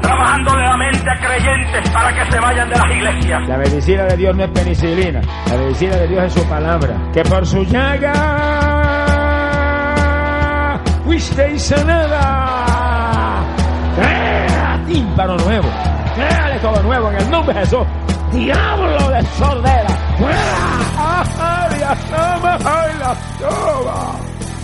trabajándole la mente a creyentes para que se vayan de las iglesias. La medicina de Dios no es penicilina. La medicina de Dios es su palabra. Que por su llaga fuisteis sanada. Crea tímpano nuevo. Créale todo nuevo en el nombre de Jesús. Diablo de sordera. ¡Fuera! ¡Ay, la toma! ¡Ay, la toma!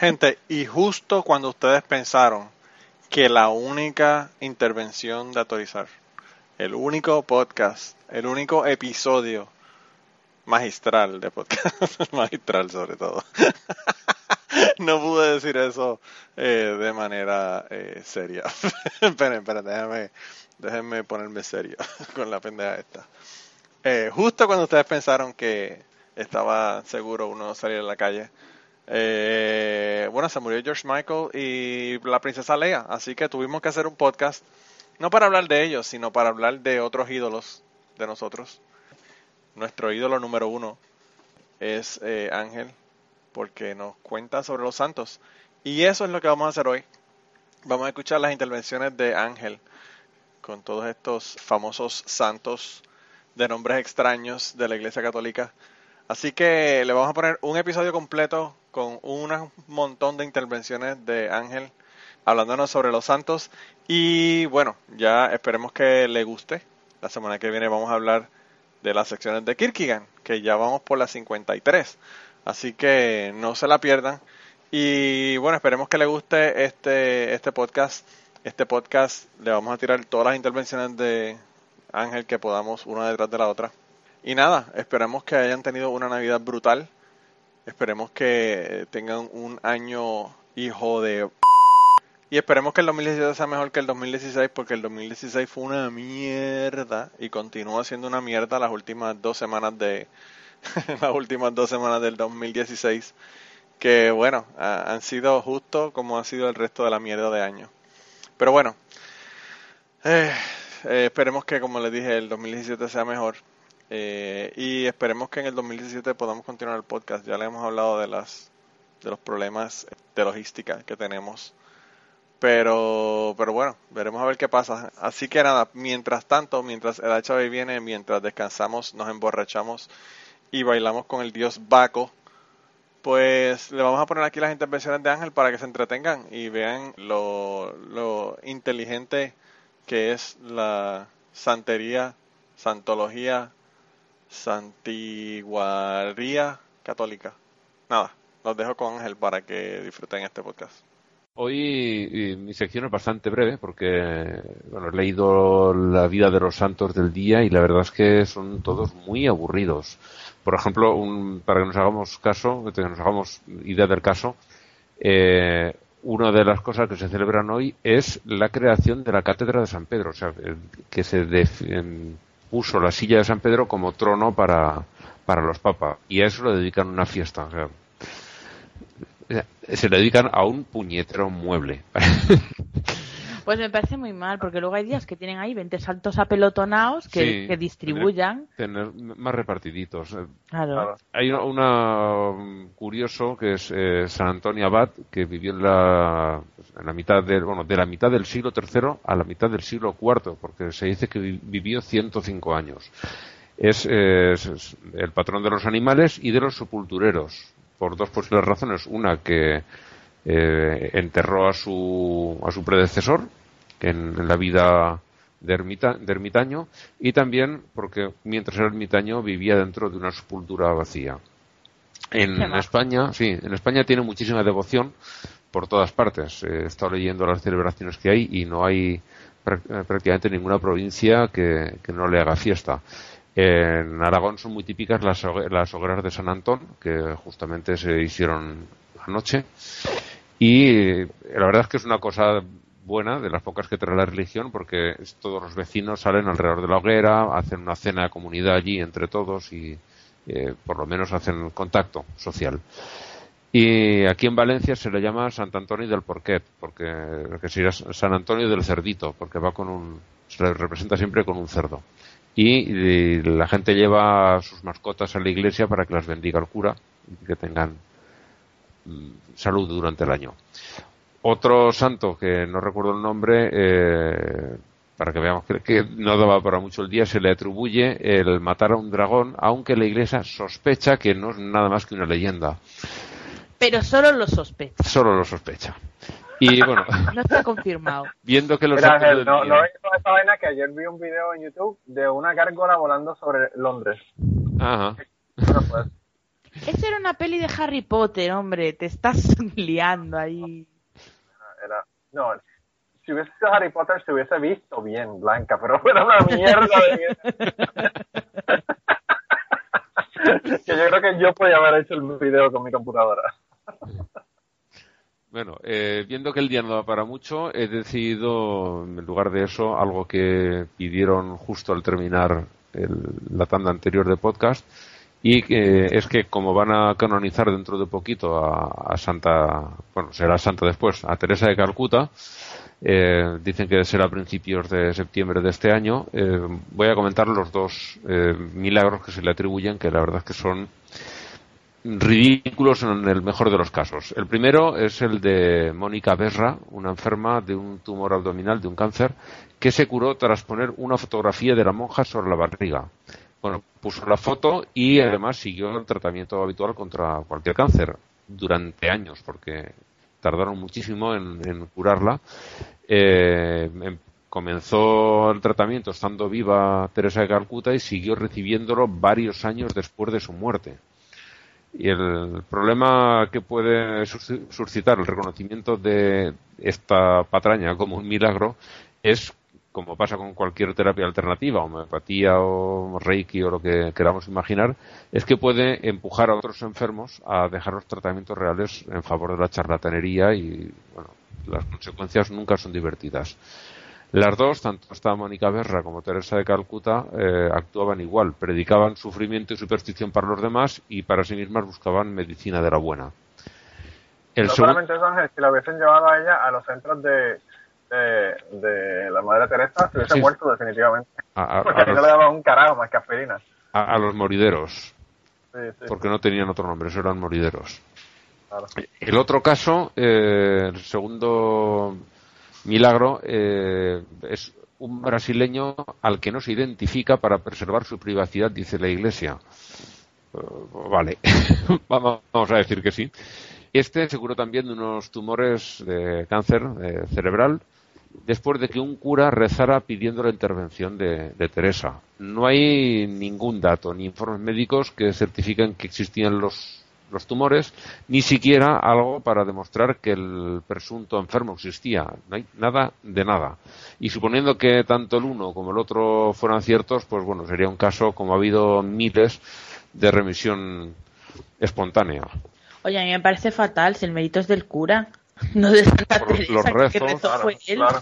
Gente, y justo cuando ustedes pensaron que la única intervención de autorizar, el único podcast, el único episodio magistral de podcast, magistral sobre todo, no pude decir eso eh, de manera eh, seria. esperen, esperen, déjenme, déjenme ponerme serio con la pendeja esta. Eh, justo cuando ustedes pensaron que estaba seguro uno salir a la calle, eh, bueno, se murió George Michael y la princesa Leia, así que tuvimos que hacer un podcast, no para hablar de ellos, sino para hablar de otros ídolos de nosotros. Nuestro ídolo número uno es eh, Ángel, porque nos cuenta sobre los santos. Y eso es lo que vamos a hacer hoy. Vamos a escuchar las intervenciones de Ángel con todos estos famosos santos de nombres extraños de la Iglesia Católica. Así que le vamos a poner un episodio completo con un montón de intervenciones de Ángel hablándonos sobre los santos. Y bueno, ya esperemos que le guste. La semana que viene vamos a hablar de las secciones de Kierkegaard, que ya vamos por las 53. Así que no se la pierdan. Y bueno, esperemos que le guste este, este podcast. Este podcast le vamos a tirar todas las intervenciones de Ángel que podamos una detrás de la otra. Y nada, esperemos que hayan tenido una Navidad brutal. Esperemos que tengan un año hijo de... Y esperemos que el 2017 sea mejor que el 2016 porque el 2016 fue una mierda y continúa siendo una mierda las últimas dos semanas de... las últimas dos semanas del 2016 que bueno, han sido justo como ha sido el resto de la mierda de año. Pero bueno, eh, eh, esperemos que como les dije el 2017 sea mejor eh, y esperemos que en el 2017 podamos continuar el podcast. Ya le hemos hablado de las de los problemas de logística que tenemos. Pero, pero bueno, veremos a ver qué pasa. Así que nada, mientras tanto, mientras el HIV viene, mientras descansamos, nos emborrachamos y bailamos con el dios Baco, pues le vamos a poner aquí las intervenciones de Ángel para que se entretengan y vean lo, lo inteligente que es la santería, santología, santiguaría católica. Nada, los dejo con Ángel para que disfruten este podcast. Hoy mi sección es bastante breve porque bueno, he leído la vida de los santos del día y la verdad es que son todos muy aburridos. Por ejemplo, un, para que nos hagamos caso, que nos hagamos idea del caso, eh, una de las cosas que se celebran hoy es la creación de la cátedra de San Pedro, o sea, que se puso la silla de San Pedro como trono para, para los papas y a eso le dedican una fiesta. Sea, se le dedican a un puñetero mueble. Pues me parece muy mal, porque luego hay días que tienen ahí 20 saltos apelotonados que, Sí, que distribuyan. Tener, tener más repartiditos. Eh, Claro. Hay una, una, um, curioso que es eh, San Antonio Abad que vivió en la, en la mitad del, bueno, de la mitad del siglo III a la mitad del siglo IV, porque se dice que vi- vivió 105 años. Es, eh, es- es el patrón de los animales y de los sepultureros, por dos posibles razones. Una que eh, enterró a su, a su predecesor en, en la vida de, ermita- de ermitaño y también porque mientras era ermitaño vivía dentro de una sepultura vacía. En. España, sí, en España tiene muchísima devoción por todas partes. Eh, He estado leyendo las celebraciones que hay y no hay eh, prácticamente ninguna provincia que, que no le haga fiesta. En Aragón son muy típicas las, las hogueras de San Antón, que justamente se hicieron anoche. Y la verdad es que es una cosa buena, de las pocas que trae la religión, porque todos los vecinos salen alrededor de la hoguera, hacen una cena de comunidad allí entre todos y eh, por lo menos hacen contacto social. Y aquí en Valencia se le llama Sant Antonio del Porquet, porque que San Antonio del Cerdito, porque va con un, se le representa siempre con un cerdo. Y, y la gente lleva sus mascotas a la iglesia para que las bendiga el cura y que tengan mm, salud durante el año. Otro santo que no recuerdo el nombre, eh, para que veamos que, que no daba para mucho el día, se le atribuye el matar a un dragón, aunque la iglesia sospecha que no es nada más que una leyenda. Pero solo lo sospecho. Solo lo sospecha. Y bueno, No está confirmado. viendo que los Mira, santos Ángel, no, no he visto esta vaina que ayer vi un video en YouTube de una gárgola volando sobre Londres. Ajá. Bueno, pues, Esa era una peli de Harry Potter, hombre. Te estás liando ahí. No, si hubiese sido Harry Potter se hubiese visto bien blanca, pero era una mierda de que yo creo que yo podía haber hecho el video con mi computadora. Bueno, eh, viendo que el día no da para mucho, he decidido, en lugar de eso, algo que pidieron justo al terminar el- la tanda anterior de podcast, y es que como van a canonizar dentro de poquito a, a Santa, bueno, será Santa después, a Teresa de Calcuta, eh, dicen que será a principios de septiembre de este año, eh, voy a comentar los dos eh, milagros que se le atribuyen, que la verdad es que son ridículos en el mejor de los casos. El primero es el de Mónica Berra, una enferma de un tumor abdominal, de un cáncer, que se curó tras poner una fotografía de la monja sobre la barriga. Bueno, puso la foto y además siguió el tratamiento habitual contra cualquier cáncer durante años, porque tardaron muchísimo en, curarla. Eh, em- comenzó el tratamiento estando viva Teresa de Calcuta y siguió recibiéndolo varios años después de su muerte. Y el problema que puede sus- suscitar el reconocimiento de esta patraña como un milagro es, como pasa con cualquier terapia alternativa, homeopatía o reiki o lo que queramos imaginar, es que puede empujar a otros enfermos a dejar los tratamientos reales en favor de la charlatanería y, bueno, las consecuencias nunca son divertidas. Las dos, tanto esta Mónica Berra como Teresa de Calcuta, eh, actuaban igual, predicaban sufrimiento y superstición para los demás y para sí mismas buscaban medicina de la buena. El no solamente Ángel, si la hubiesen llevado a ella a los centros de, de, de la Madre Teresa, se hubiese Sí. muerto definitivamente. a, a- Porque a no los, le daban un carajo más que aspirina. a- a los morideros, Sí, sí, porque no tenían otro nombre, eso eran morideros. claro. El otro caso, eh, el segundo milagro, eh, es un brasileño al que no se identifica para preservar su privacidad, dice la Iglesia. Eh, vale, vamos vamos a decir que sí. Este se curó también de unos tumores de cáncer eh, cerebral después de que un cura rezara pidiendo la intervención de, de Teresa. No hay ningún dato ni informes médicos que certifiquen que existían los, los tumores, ni siquiera algo para demostrar que el presunto enfermo existía. No hay nada de nada. Y suponiendo que tanto el uno como el otro fueran ciertos, pues bueno, sería un caso como ha habido miles de remisión espontánea. Oye, a mí me parece fatal si el mérito es del cura, no de Santa Por Teresa, los que rezos, rezó Claro, fue él. claro.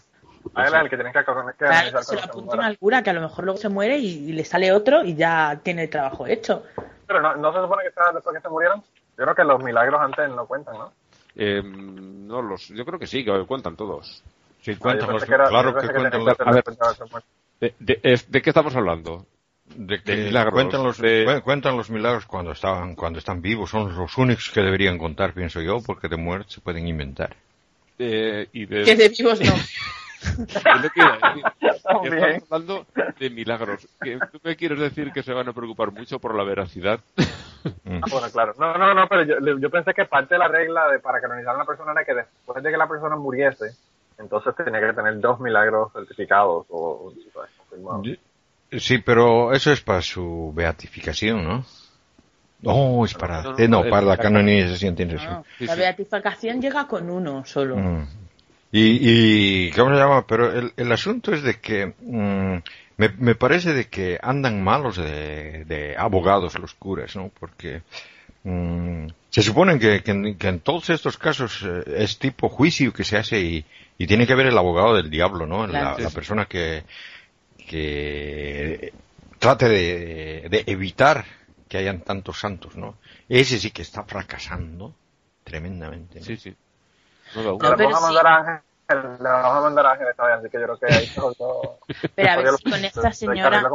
A él es el que tiene que, que Claro, se lo apuntan al cura, que a lo mejor luego se muere y, y le sale otro y ya tiene el trabajo hecho. Pero no, no se supone que sea después que se murieron. Yo creo que los milagros antes no cuentan, ¿no? Eh, no los, yo creo que sí, que cuentan todos. Sí, Ah, cuentan pensé los, que era- claro que que cuentan los, que a ver. de. ¿De, de- ¿de qué estamos hablando? De de que milagros, cuentan los, de- cuen- cuentan los milagros cuando estaban, cuando están vivos, son los únicos que deberían contar, pienso yo, porque de muerte se pueden inventar. Eh, y de, Que de vivos no. Estamos hablando de milagros. ¿Que ¿Tú me quieres decir que se van a preocupar mucho por la veracidad? Mm. Ah, bueno, claro. No, no, no, pero yo, yo pensé que parte de la regla de, para canonizar a una persona era que después de que la persona muriese, entonces tenía que tener dos milagros certificados o confirmados. Sí, pero eso es para su beatificación, ¿no? No, es para, No, no, eh, no, para la canonización tienes razón. No, Sí, la sí. beatificación llega con uno solo. Mm. Y, y, ¿cómo se llama? Pero el, el asunto es de que mm, me, me parece de que andan malos de, de abogados los curas, ¿no? Porque mm, se supone que, que en, que en todos estos casos eh, es tipo juicio que se hace y, y tiene que ver el abogado del diablo, ¿no? La, Claro. la persona que, que trate de, de evitar que hayan tantos santos, ¿no? Ese sí que está fracasando tremendamente. ¿no? Sí, sí. No No, pero vamos a sí. mandar a Ángel, le vamos a mandar a Ángel esta vez, así que yo creo que ahí todo, Pero a ver si con esta se señora,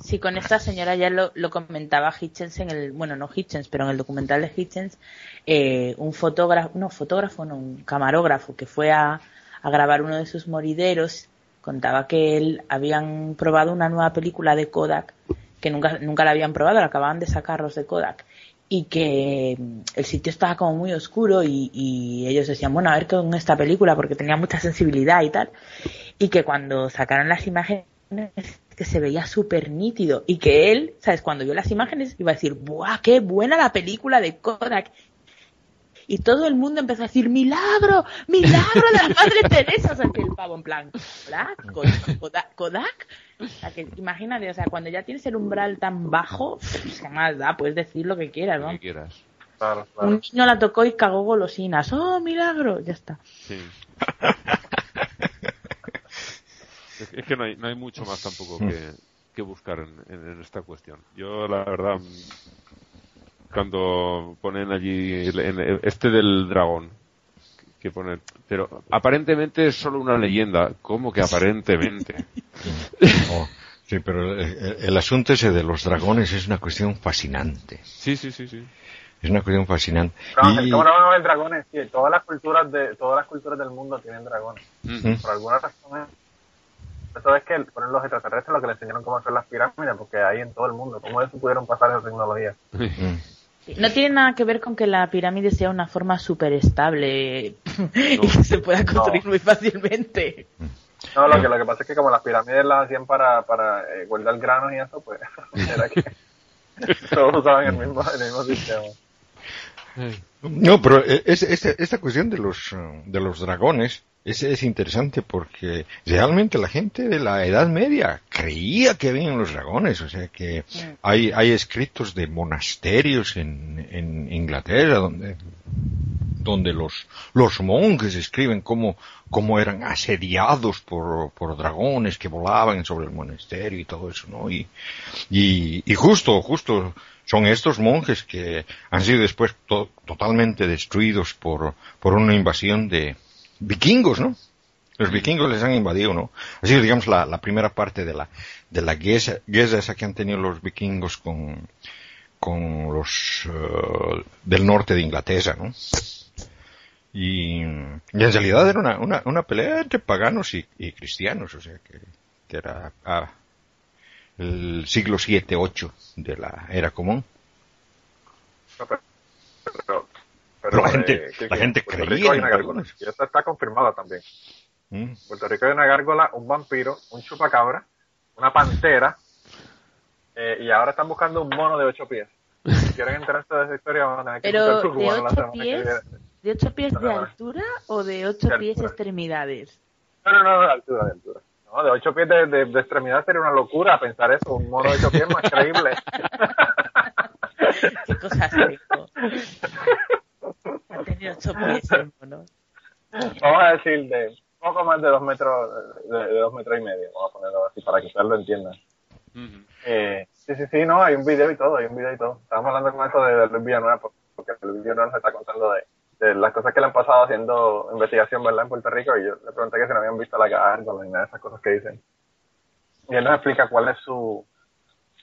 si con esta señora ya lo, lo comentaba Hitchens en el, bueno, no Hitchens, pero en el documental de Hitchens, eh, un fotógrafo, no, fotógrafo, no, un camarógrafo que fue a, a grabar uno de sus morideros, contaba que él habían probado una nueva película de Kodak, que nunca, nunca la habían probado, la acababan de sacarlos de Kodak, y que mm, el sitio estaba como muy oscuro y, y ellos decían, bueno, a ver con esta película, porque tenía mucha sensibilidad y tal, y que cuando sacaron las imágenes que se veía súper nítido y que él, ¿sabes? Cuando vio las imágenes iba a decir, ¡buah, qué buena la película de Kodak! Y todo el mundo empezó a decir, ¡milagro! ¡milagro de la Madre Teresa! O sea, que el pavo en plan, ¿Kodak? ¿Kodak? ¿Kodak? O sea, que imagínate, o sea, cuando ya tienes el umbral tan bajo, ¿qué más da? Puedes decir lo que quieras, Lo ¿no? que quieras. Claro, claro. Un niño la tocó y cagó golosinas. ¡Oh, milagro! Ya está. Sí. es, que no hay, no hay mucho más tampoco que, que buscar en, en- en esta cuestión. Yo, la verdad, cuando ponen allí el- en el- este del dragón, que ponen, pero aparentemente es solo una leyenda. ¿Cómo que aparentemente? Oh, sí, pero el, el- el asunto ese de los dragones es una cuestión fascinante. Sí, sí, sí, sí. Es una cuestión fascinante. No, Y- ¿Cómo no van a haber dragones? Sí, todas las culturas de todas las culturas del mundo tienen dragones. Mm. Por alguna razón. Eso es que ponen los extraterrestres lo que le enseñaron cómo hacer las pirámides, porque hay en todo el mundo. ¿Cómo ellos pudieron pasar esa tecnología? Mm. No tiene nada que ver con que la pirámide sea una forma súper estable y que se pueda construir muy fácilmente. No, lo que, lo que pasa es que como las pirámides las hacían para, para eh, guardar granos y eso, pues era que todos usaban el mismo, el mismo sistema. No, pero eh, es- es- esta cuestión de los, de los dragones es, es interesante porque realmente la gente de la Edad Media creía que habían los dragones, o sea que hay, hay escritos de monasterios en, en Inglaterra donde, donde los, los monjes escriben cómo, cómo eran asediados por, por dragones que volaban sobre el monasterio y todo eso, ¿no? Y, y, y justo, justo son estos monjes que han sido después to- totalmente destruidos por, por una invasión de vikingos, ¿no? Los vikingos les han invadido, ¿no? Ha sido, digamos, la, primera parte de la, de la guerra, guerra esa que han tenido los vikingos con, con los eh, del norte de Inglaterra, ¿no? Y, y en realidad era una, una, una pelea entre paganos y, y cristianos, o sea que, que era ah, el siglo 7, 8 de la era común. No, pero, pero, Pero la gente- eh, que- la que gente Puerto creía Rico hay en una gárgola. Y eso está confirmado también. ¿Mm? En Puerto Rico hay una gárgola, un vampiro, un chupacabra, una pantera, eh, y ahora están buscando un mono de ocho pies. Si quieren enterarse de esa historia, van a tener que Pero tu de ocho pies, de ocho pies de altura o de ocho De pies altura. extremidades. No, no, no, de altura, de altura. No, de ocho pies de, de, de extremidad sería una locura pensar eso. Un mono de ocho pies más creíble. Qué cosas tengo. Ha tenido ocho pies el mono. Vamos a decir de poco más de dos metros, de, de dos metros y medio. Vamos a ponerlo así para que ustedes lo entiendan. Eh, sí, sí, sí, no, hay un video y todo, hay un video y todo. Estábamos hablando con eso de, de Luis Villanueva, por- porque Luis Villanueva nos está contando de, de las cosas que le han pasado haciendo investigación, ¿verdad?, en Puerto Rico, y yo le pregunté que si no habían visto la gárgola ni nada de esas cosas que dicen. Y él nos explica cuál es su,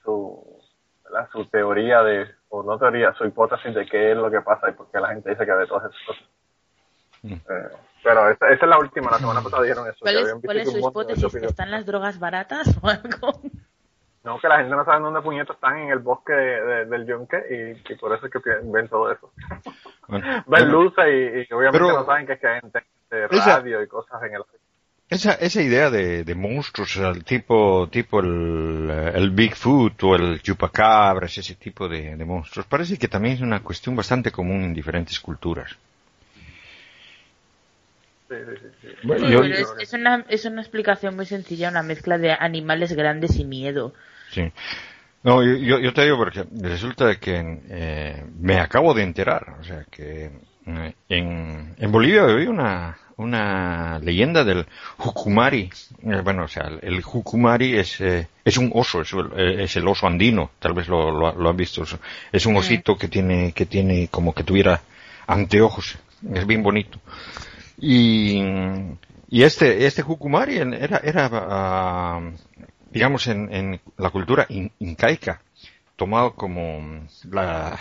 su, ¿verdad? su teoría de, o no teoría, su hipótesis de qué es lo que pasa y por qué la gente dice que ve todas esas cosas. Mm. Eh, pero esa, esa es la última, la semana pasada dijeron eso. ¿Cuál es, cuál su hipótesis? ¿Que estúpidos- están las drogas baratas o algo? No, que la gente no sabe dónde puñetos están en el bosque de- de- del yunque y, y por eso es que ven todo eso. Bueno, Ven bueno, luces y, y obviamente Pero- no saben que es que hay gente de Esa- radio y cosas en el esa, esa idea de, de monstruos, el tipo, tipo el, el Bigfoot o el chupacabras, ese tipo de, de monstruos, parece que también es una cuestión bastante común en diferentes culturas. Sí, sí, sí. Bueno, Sí, yo- pero es, es una, es una explicación muy sencilla, una mezcla de animales grandes y miedo. Sí. No, yo, yo, te digo porque resulta que eh, me acabo de enterar, o sea que eh, en, en Bolivia había una, una leyenda del Jucumari. Eh, bueno, o sea, el, Jucumari es, eh, es un oso, es, el- es el oso andino, tal vez lo, lo, lo han visto. Es- un osito que tiene, que tiene como que tuviera anteojos, es bien bonito. Y, y este, este Jucumari era, era ah, digamos, en, en la cultura in- incaica, tomado como la,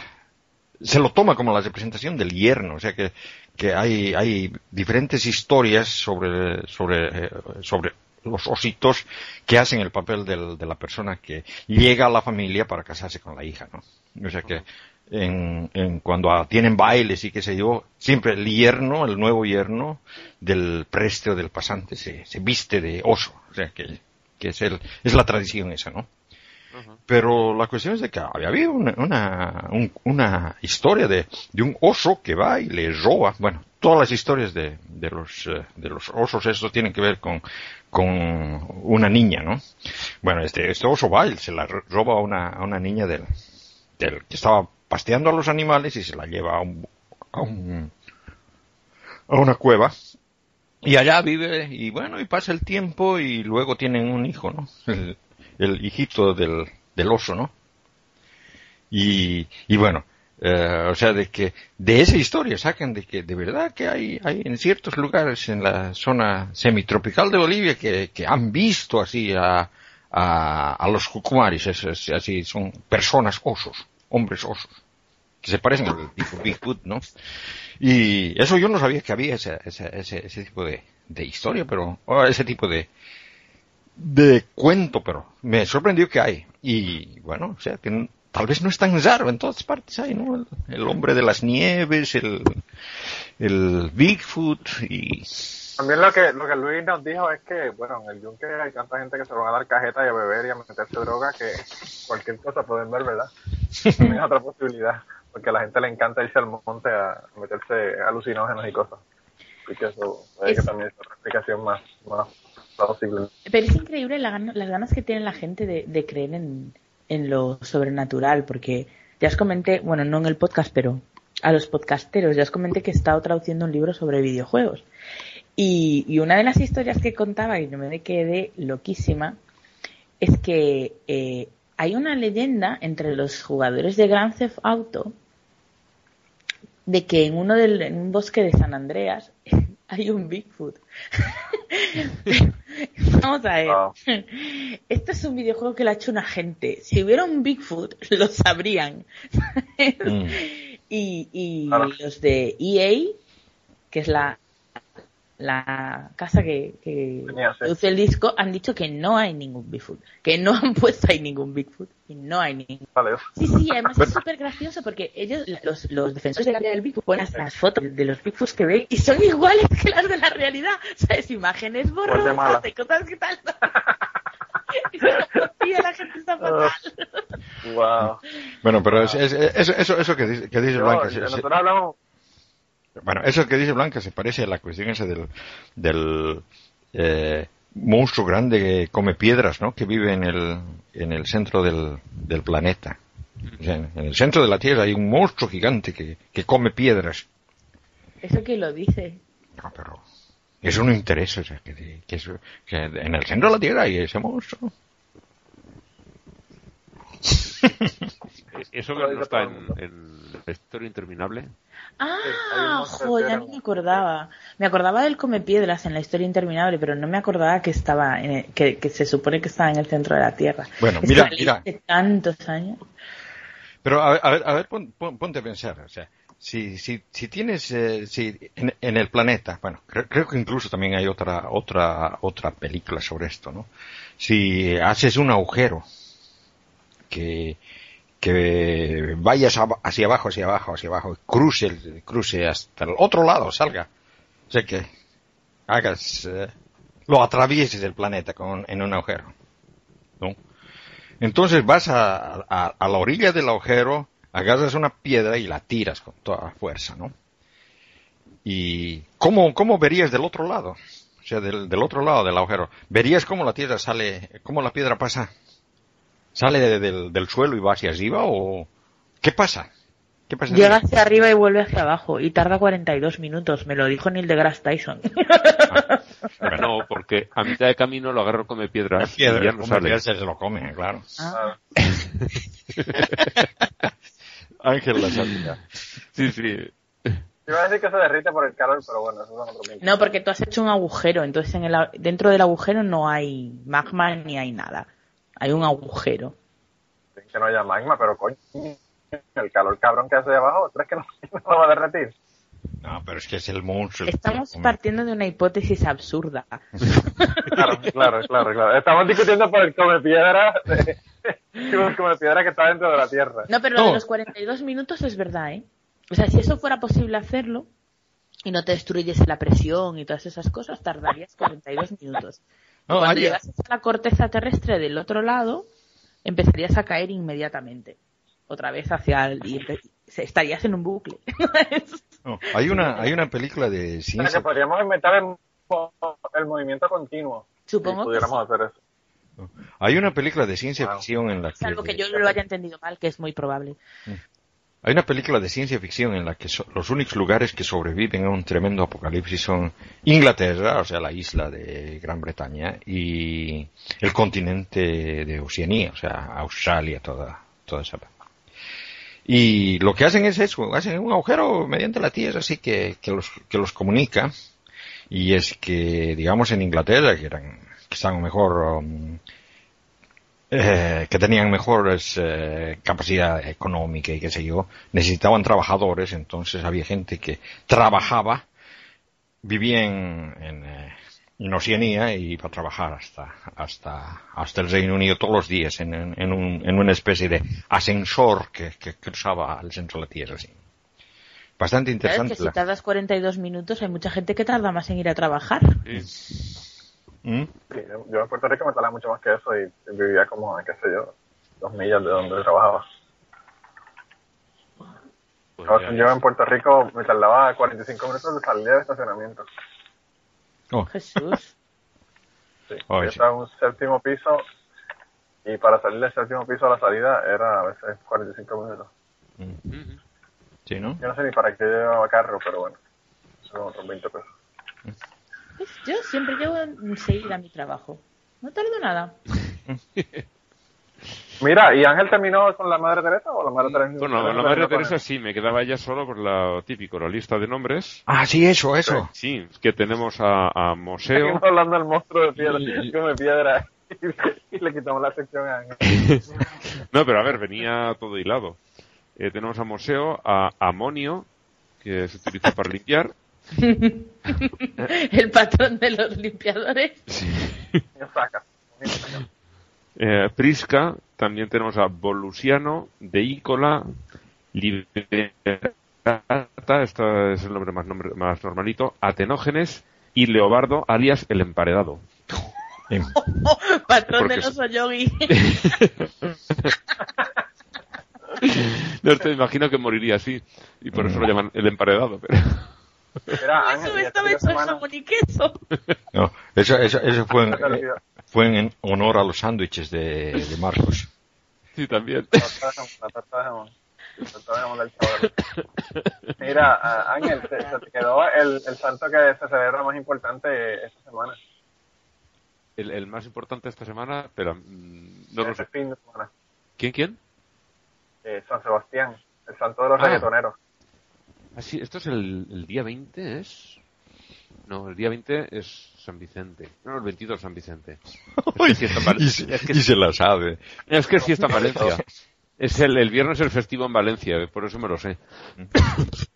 se lo toma como la representación del yerno, o sea que, que hay, hay diferentes historias sobre, sobre, eh, sobre los ositos que hacen el papel del- de la persona que llega a la familia para casarse con la hija, ¿no? O sea que en, en cuando tienen bailes y qué sé yo, siempre el yerno, el nuevo yerno del preste o del pasante se, se viste de oso, o sea que, que es, el, es la tradición esa, ¿no? Pero la cuestión es de que había habido una, una, un- una historia de, de un oso que va y le roba. Bueno, todas las historias de, de, los, eh, de los osos, eso tienen que ver con, con una niña, ¿no? Bueno, este, este oso va y se la ro- roba a una, a una niña del, del que estaba pasteando a los animales y se la lleva a un, a un, a una cueva. Y allá vive, y bueno, y pasa el tiempo y luego tienen un hijo, ¿no? El, el hijito del, del oso, ¿no? Y, y bueno, eh, o sea, de que de esa historia sacan de que de verdad que hay, hay en ciertos lugares en la zona semitropical de Bolivia que, que han visto así a, a, los jucumaris, es- es- así son personas osos, hombres osos, que se parecen al tipo Bigfoot, ¿no? Y eso yo no sabía que había ese, ese, ese, ese tipo de, de historia, pero, o ese tipo de, de cuento, pero me sorprendió que hay. Y bueno, o sea, que tal vez no es tan raro, en todas partes hay, ¿no? El, el hombre de las nieves, el, el Bigfoot y... También lo que, lo que Luis nos dijo es que, bueno, en el yunque hay tanta gente que se van a dar cajeta y a beber y a meterse droga que cualquier cosa pueden ver, ¿verdad? También es otra posibilidad, porque a la gente le encanta irse al monte a meterse alucinógenos y cosas. Así que eso puede que Es- también es otra explicación más, más plausible. Pero es increíble la las ganas que tiene la gente de, de creer en, en lo sobrenatural, porque ya os comenté, bueno, no en el podcast, pero a los podcasteros, ya os comenté que he estado traduciendo un libro sobre videojuegos. Y, y una de las historias que contaba, y no me quedé loquísima, es que eh, hay una leyenda entre los jugadores de Grand Theft Auto de que en uno del, en un bosque de San Andreas hay un Bigfoot. Vamos a ver. Wow. Esto es un videojuego que lo ha hecho una gente. Si hubiera un Bigfoot, lo sabrían. Mm. Y, y los de EA, que es la, la casa que, que produce el disco, han dicho que no hay ningún Bigfoot. Que no han puesto ahí ningún Bigfoot. Y no hay ningún. Vale. Sí, sí, además es súper gracioso porque ellos, los, los defensores de la realidad del Bigfoot, ponen las fotos de los Bigfoots que ven y son iguales que las de la realidad. ¿Sabes? Imágenes Pues borrosas de cosas que tal. Y la gente está fatal. Wow. Bueno, pero es- es- eso, eso, eso que dice, que dice Blanca, hablamos, bueno, eso que dice Blanca se parece a la cuestión esa del, del eh, monstruo grande que come piedras, ¿no? Que vive en el, en el centro del, del planeta. O sea, en el centro de la Tierra hay un monstruo gigante que, que come piedras. Eso que lo dice. No, pero eso no interesa, o sea, que, que eso- que en el centro de la Tierra hay ese monstruo. Eso Lo que no está en, en la historia interminable. Ah, joder, ya no me acordaba. Me acordaba del come piedras en la historia interminable, pero no me acordaba que estaba en el- que, que se supone que estaba en el centro de la Tierra. Bueno, Es mira, mira. hace tantos años. Pero a ver, a ver, a ver, pon- pon- ponte a pensar, o sea, si, si, si tienes, eh, si en, en el planeta, bueno, creo, creo que incluso también hay otra, otra, otra película sobre esto, ¿no? Si haces un agujero que, que vayas ab- hacia abajo, hacia abajo, hacia abajo, cruce, cruce hasta el otro lado, salga. O sea que hagas, eh, lo atravieses el planeta con, en un agujero. ¿no? Entonces vas a, a, a la orilla del agujero, agarras una piedra y la tiras con toda fuerza, ¿no? ¿Y cómo, cómo verías del otro lado? O sea, del, del otro lado del agujero. ¿Verías cómo la tierra sale, cómo la piedra pasa? ¿Sale de- del, del suelo y va hacia arriba o qué pasa? ¿Qué pasa? Llega hacia arriba y vuelve hacia abajo y tarda 42 minutos. Me lo dijo Neil deGrasse Tyson. No, porque a mitad de camino lo agarro come piedras La piedra, y ya no sale. se lo come, claro. Ah. Ángel la sabía. Sí, sí. Iba a decir que se derrite por el calor, pero bueno, eso es otro. No, porque tú has hecho un agujero, entonces en el, a- dentro del agujero no hay magma ni hay nada. Hay un agujero. Que no haya magma, pero coño, el calor cabrón que hace de abajo, ¿crees que no, no lo va a derretir? No, pero es que es el monstruo. Estamos partiendo de una hipótesis absurda. Claro, claro, claro, claro. Estamos discutiendo por el come piedra, el come piedra que está dentro de la tierra. No, pero lo No. de los 42 minutos es verdad, ¿eh? O sea, si eso fuera posible hacerlo y no te destruyese la presión y todas esas cosas, tardarías 42 minutos. No, Cuando hay- llegases a la corteza terrestre del otro lado, empezarías a caer inmediatamente. Otra vez hacia el... y estarías en un bucle. no, hay una, hay una película de ciencia que podríamos inventar el, mo- el movimiento continuo. Supongo si que pudiéramos hacer eso. Hay una película de ciencia Wow. ficción en la que... Salvo que yo lo haya entendido mal, que es muy probable. Hay una película de ciencia ficción en la que so- los únicos lugares que sobreviven a un tremendo apocalipsis son Inglaterra, o sea, la isla de Gran Bretaña, y el continente de Oceanía, o sea, Australia, toda, toda esa parte. Y lo que hacen es eso, hacen un agujero mediante la tierra, así que, que los, que los comunica. Y es que, digamos, en Inglaterra, que eran, que estaban mejor, um, eh, que tenían mejores eh, capacidad económica y qué sé yo, necesitaban trabajadores, entonces había gente que trabajaba, vivía en, en, eh, en Oceanía y iba a trabajar hasta, hasta, hasta el Reino Unido todos los días en, en, un, en una especie de ascensor que, que cruzaba el centro de la Tierra. Así. Bastante ¿Sabes que interesante. si tardas 42 minutos hay mucha gente que tarda más en ir a trabajar? ¿Mm? Sí, yo, yo en Puerto Rico me tardaba mucho más que eso y vivía como, qué sé yo, dos millas de donde trabajaba. Pues O sea, ya- yo en Puerto Rico me tardaba 45 minutos de salir del estacionamiento. Oh, Jesús. Sí. Ay, yo estaba en un séptimo piso y para salir del séptimo piso a la salida era a veces 45 minutos. Ujú. sí, ¿no? Yo no sé ni para qué llevaba carro, pero bueno, son otros 20 pesos. Pues yo siempre llego enseguida a mi trabajo. No tardo nada. Mira, ¿y Ángel terminó con la Madre Teresa o la Madre Teresa? Bueno, la Madre Teresa sí, me quedaba ya solo por lo típico, la lista de nombres. Ah, sí, eso, eso. Sí, es que tenemos a, a Moseo. Seguimos hablando del monstruo de piedra, Y- y- come piedra y le quitamos la sección a Ángel. No, pero a ver, venía todo hilado. Eh, tenemos a Moseo, a Amonio, que se utiliza para limpiar. El patrón de los limpiadores. Saca. Eh, Prisca, también tenemos a Volusiano, Deícola, Liberata, este es el nombre más, nombre más normalito, Atenógenes y Leobardo, alias el emparedado. Em, Patrón Porque de los yogi. No te imagino que moriría así, y por eso lo llaman el emparedado. Pero... Ángel, Eso y esta fin vez de soy semana- jamón y queso. No, eso, eso, eso fue, en, olvidó. fue en honor a los sándwiches de, de Marcos. Sí, también. La torta de jamón. Mira, Ángel, se, se te quedó el, el santo que se celebra más importante esta semana. El, el más importante esta semana, pero mm, no lo este sé. fin de semana. ¿Quién, quién? Eh, San Sebastián, el santo de los Ah. reggaetoneros. Ah, sí, esto es el, el día 20, ¿es? No, el día 20 es San Vicente. No, el 22 San Vicente. Es que sí y, se, es que- y se la sabe. es que sí está en Valencia. Es el, el viernes el festivo en Valencia, por eso me lo sé.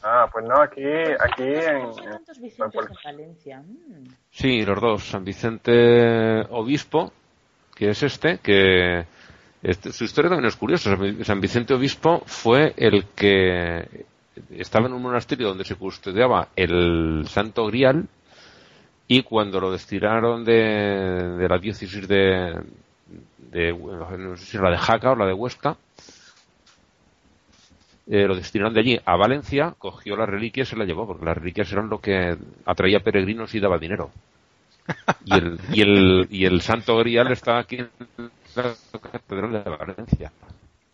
Ah, pues no, aquí, aquí en, en, ¿Cuántos en Vicentes en Valencia? Mm. Sí, los dos. San Vicente Obispo, que es este, que este- su historia también es curiosa. San Vicente Obispo fue el que estaba en un monasterio donde se custodiaba el Santo Grial y cuando lo destinaron de, de la diócesis de, de, no sé si era de Jaca o la de Huesca, eh, lo destinaron de allí a Valencia, cogió las reliquias y se la llevó, porque las reliquias eran lo que atraía peregrinos y daba dinero. Y el, y el, y el Santo Grial está aquí en la Catedral de Valencia.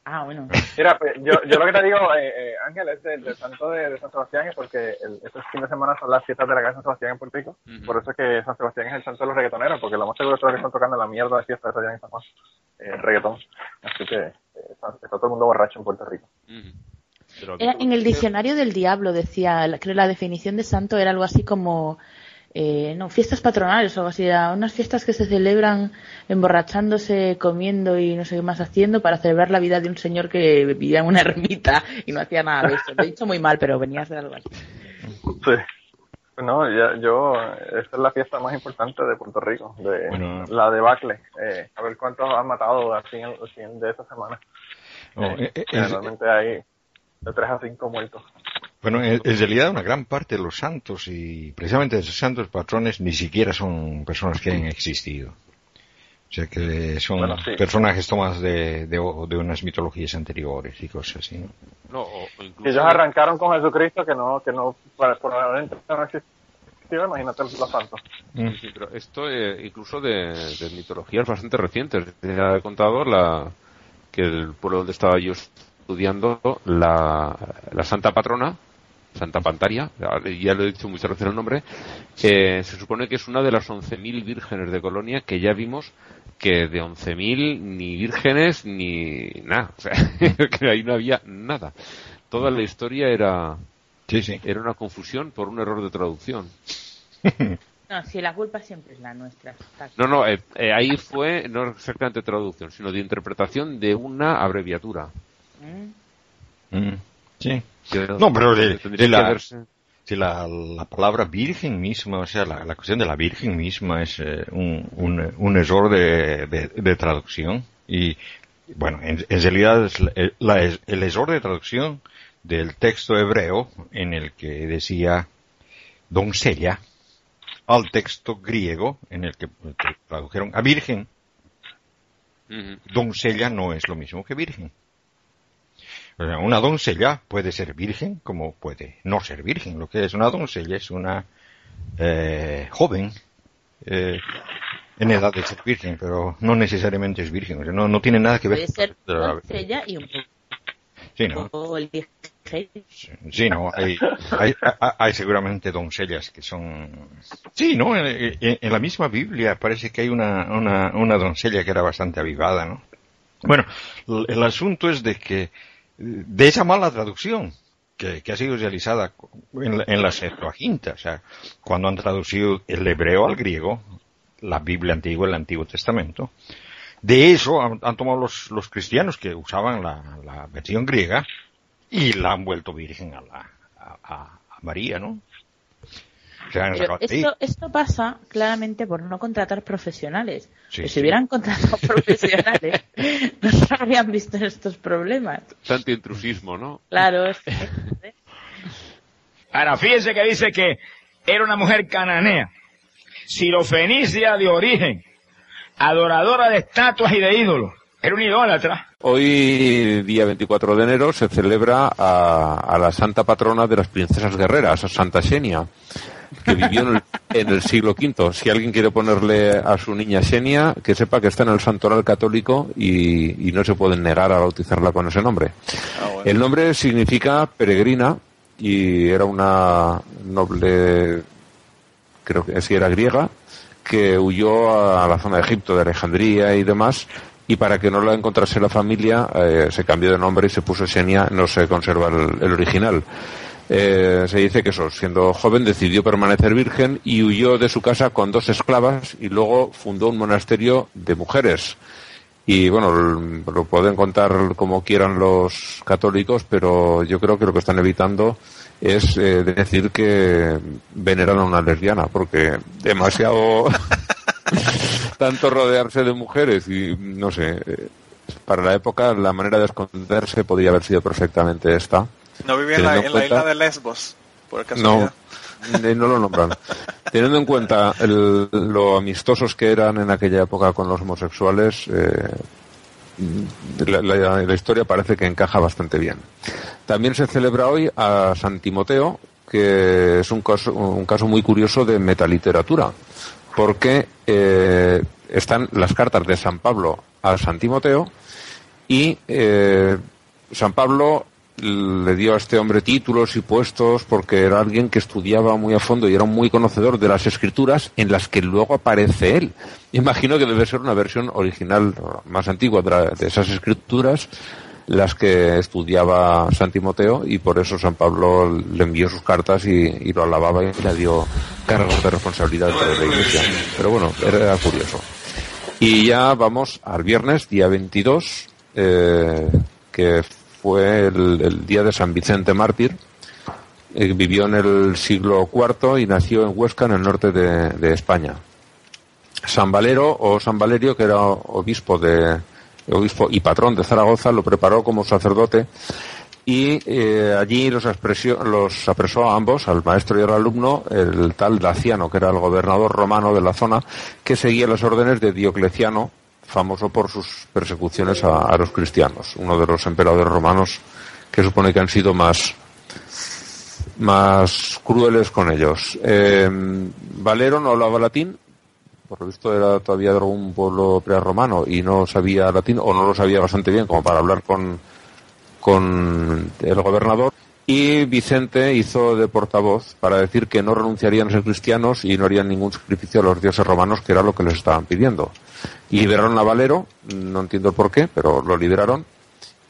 Ah, bueno. Mira, pues, yo, yo lo que te digo, eh, eh, Ángel, es del, santo de, de San Sebastián, es porque el, estos fin de semana son las fiestas de la casa de San Sebastián en Puerto Rico. Por eso es que San Sebastián es el santo de los reggaetoneros, porque lo más seguro es que están tocando la mierda de fiesta de allá en San Juan, eh, reggaetón. Así que eh, está, está todo el mundo borracho en Puerto Rico. Pero- en el diccionario del diablo decía, creo la definición de santo era algo así como, eh, no, fiestas patronales o algo así, era unas fiestas que se celebran emborrachándose, comiendo y no sé qué más haciendo para celebrar la vida de un señor que vivía en una ermita y no hacía nada de eso. Lo he dicho muy mal, pero venía a ser algo así. Sí. No, ya, yo, esta es la fiesta más importante de Puerto Rico, de Bueno. la debacle. Eh, a ver cuántos han matado al fin, al fin de esta semana. Eh, es- generalmente hay de 3 a 5 muertos. Bueno, en, en realidad una gran parte de los santos y precisamente de esos santos patrones ni siquiera son personas que hayan existido. O sea que son Bueno, sí. personajes tomados de, de, de unas mitologías anteriores y cosas así. ¿no? no, o- o incluso- Que ellos arrancaron con Jesucristo, que no, que no, para- probablemente no existió, imagínate los santos. Sí, pero esto eh, incluso de, de mitologías bastante recientes. Ya he contado la, que el pueblo donde estaba yo estudiando, la, la Santa Patrona, Santa Pantaria, ya lo he dicho muchas veces el nombre, eh, se supone que es una de las 11.000 vírgenes de Colonia que ya vimos que de 11.000 ni vírgenes ni nada. O sea, que ahí no había nada. Toda la historia era, Sí, sí. era una confusión por un error de traducción. No, si la culpa siempre es la nuestra. No, no, eh, eh, ahí fue no exactamente traducción, sino de interpretación de una abreviatura. ¿Mm? Mm. Sí. No, pero de- la- verse- la, la palabra virgen misma, o sea, la, la cuestión de la virgen misma es eh, un, un, un error de, de- traducción. Y, bueno, en, en realidad es la- el, error de traducción del texto hebreo en el que decía doncella al texto griego en el que tradujeron a virgen. Ujú. Doncella no es lo mismo que virgen. Una doncella puede ser virgen como puede no ser virgen. Lo que es una doncella es una eh, joven eh, en edad de ser virgen, pero no necesariamente es virgen. O sea, no, no tiene nada que ver. Puede ser con la- doncella y un Sí, no. poco el Sí, no, hay, hay, hay- seguramente doncellas que son... Sí, ¿no? En, en- en la misma Biblia parece que hay una, una, una doncella que era bastante avivada, ¿no? Bueno, el asunto es de que de esa mala traducción que, ha sido realizada en la, en Septuaginta, o sea, cuando han traducido el hebreo al griego, la Biblia antigua, el Antiguo Testamento, de eso han, tomado los, los cristianos que usaban la, versión griega y la han vuelto virgen a, la, a María, ¿no? Pero esto, esto pasa claramente por no contratar profesionales. Sí, Pues sí. si hubieran contratado profesionales, no se habrían visto estos problemas. Tanto intrusismo, ¿no? Claro, Ahora, fíjense que dice que era una mujer cananea, sirofenicia de origen, adoradora de estatuas y de ídolos. Era un idólatra. Hoy, día 24 de enero, se celebra a, a la santa patrona de las princesas guerreras, a Santa Xenia, que vivió en el, en el siglo V. Si alguien quiere ponerle a su niña Xenia, que sepa que está en el santoral católico y, y no se pueden negar a bautizarla con ese nombre. Ah, bueno. El nombre significa peregrina y era una noble, creo que sí era griega, que huyó a la zona de Egipto, de Alejandría y demás, y para que no la encontrase la familia eh, se cambió de nombre y se puso Xenia, no se conserva el, el original. Eh, se dice que eso, siendo joven decidió permanecer virgen y huyó de su casa con dos esclavas y luego fundó un monasterio de mujeres. Y bueno, lo pueden contar como quieran los católicos, pero yo creo que lo que están evitando es eh, decir que veneran a una lesbiana, porque demasiado tanto rodearse de mujeres y no sé, eh, para la época la manera de esconderse podría haber sido perfectamente esta. No vivía en la, en la isla de Lesbos, por casualidad. eh, no lo nombran. Teniendo en cuenta el- lo amistosos que eran en aquella época con los homosexuales, eh, la, la- la historia parece que encaja bastante bien. También se celebra hoy a San Timoteo, que es un caso, un caso muy curioso de metaliteratura, porque eh, están las cartas de San Pablo a San Timoteo y eh, San Pablo le dio a este hombre títulos y puestos porque era alguien que estudiaba muy a fondo y era muy conocedor de las escrituras en las que luego aparece él. Imagino que debe ser una versión original más antigua de, esas escrituras las que estudiaba San Timoteo y por eso San Pablo le envió sus cartas y, y lo alababa y le dio cargos de responsabilidad de la iglesia. Pero bueno, era curioso. Y ya vamos al viernes, día 22, eh, que fue el, día de San Vicente Mártir. Eh, vivió en el siglo IV y nació en Huesca, en el norte de, España. San Valero o San Valerio, que era obispo de obispo y patrón de Zaragoza, lo preparó como sacerdote y eh, allí los, expresio- los apresó a ambos, al maestro y al alumno, el tal Daciano, que era el gobernador romano de la zona, que seguía las órdenes de Diocleciano, famoso por sus persecuciones a, los cristianos, uno de los emperadores romanos que supone que han sido más más crueles con ellos. Eh, Valero no hablaba latín, por lo visto era todavía de algún pueblo prerromano y no sabía latín o no lo sabía bastante bien como para hablar con, con el gobernador. Y Vicente hizo de portavoz para decir que no renunciarían a ser cristianos y no harían ningún sacrificio a los dioses romanos, que era lo que les estaban pidiendo. Liberaron a Valero, no entiendo por qué, pero lo liberaron.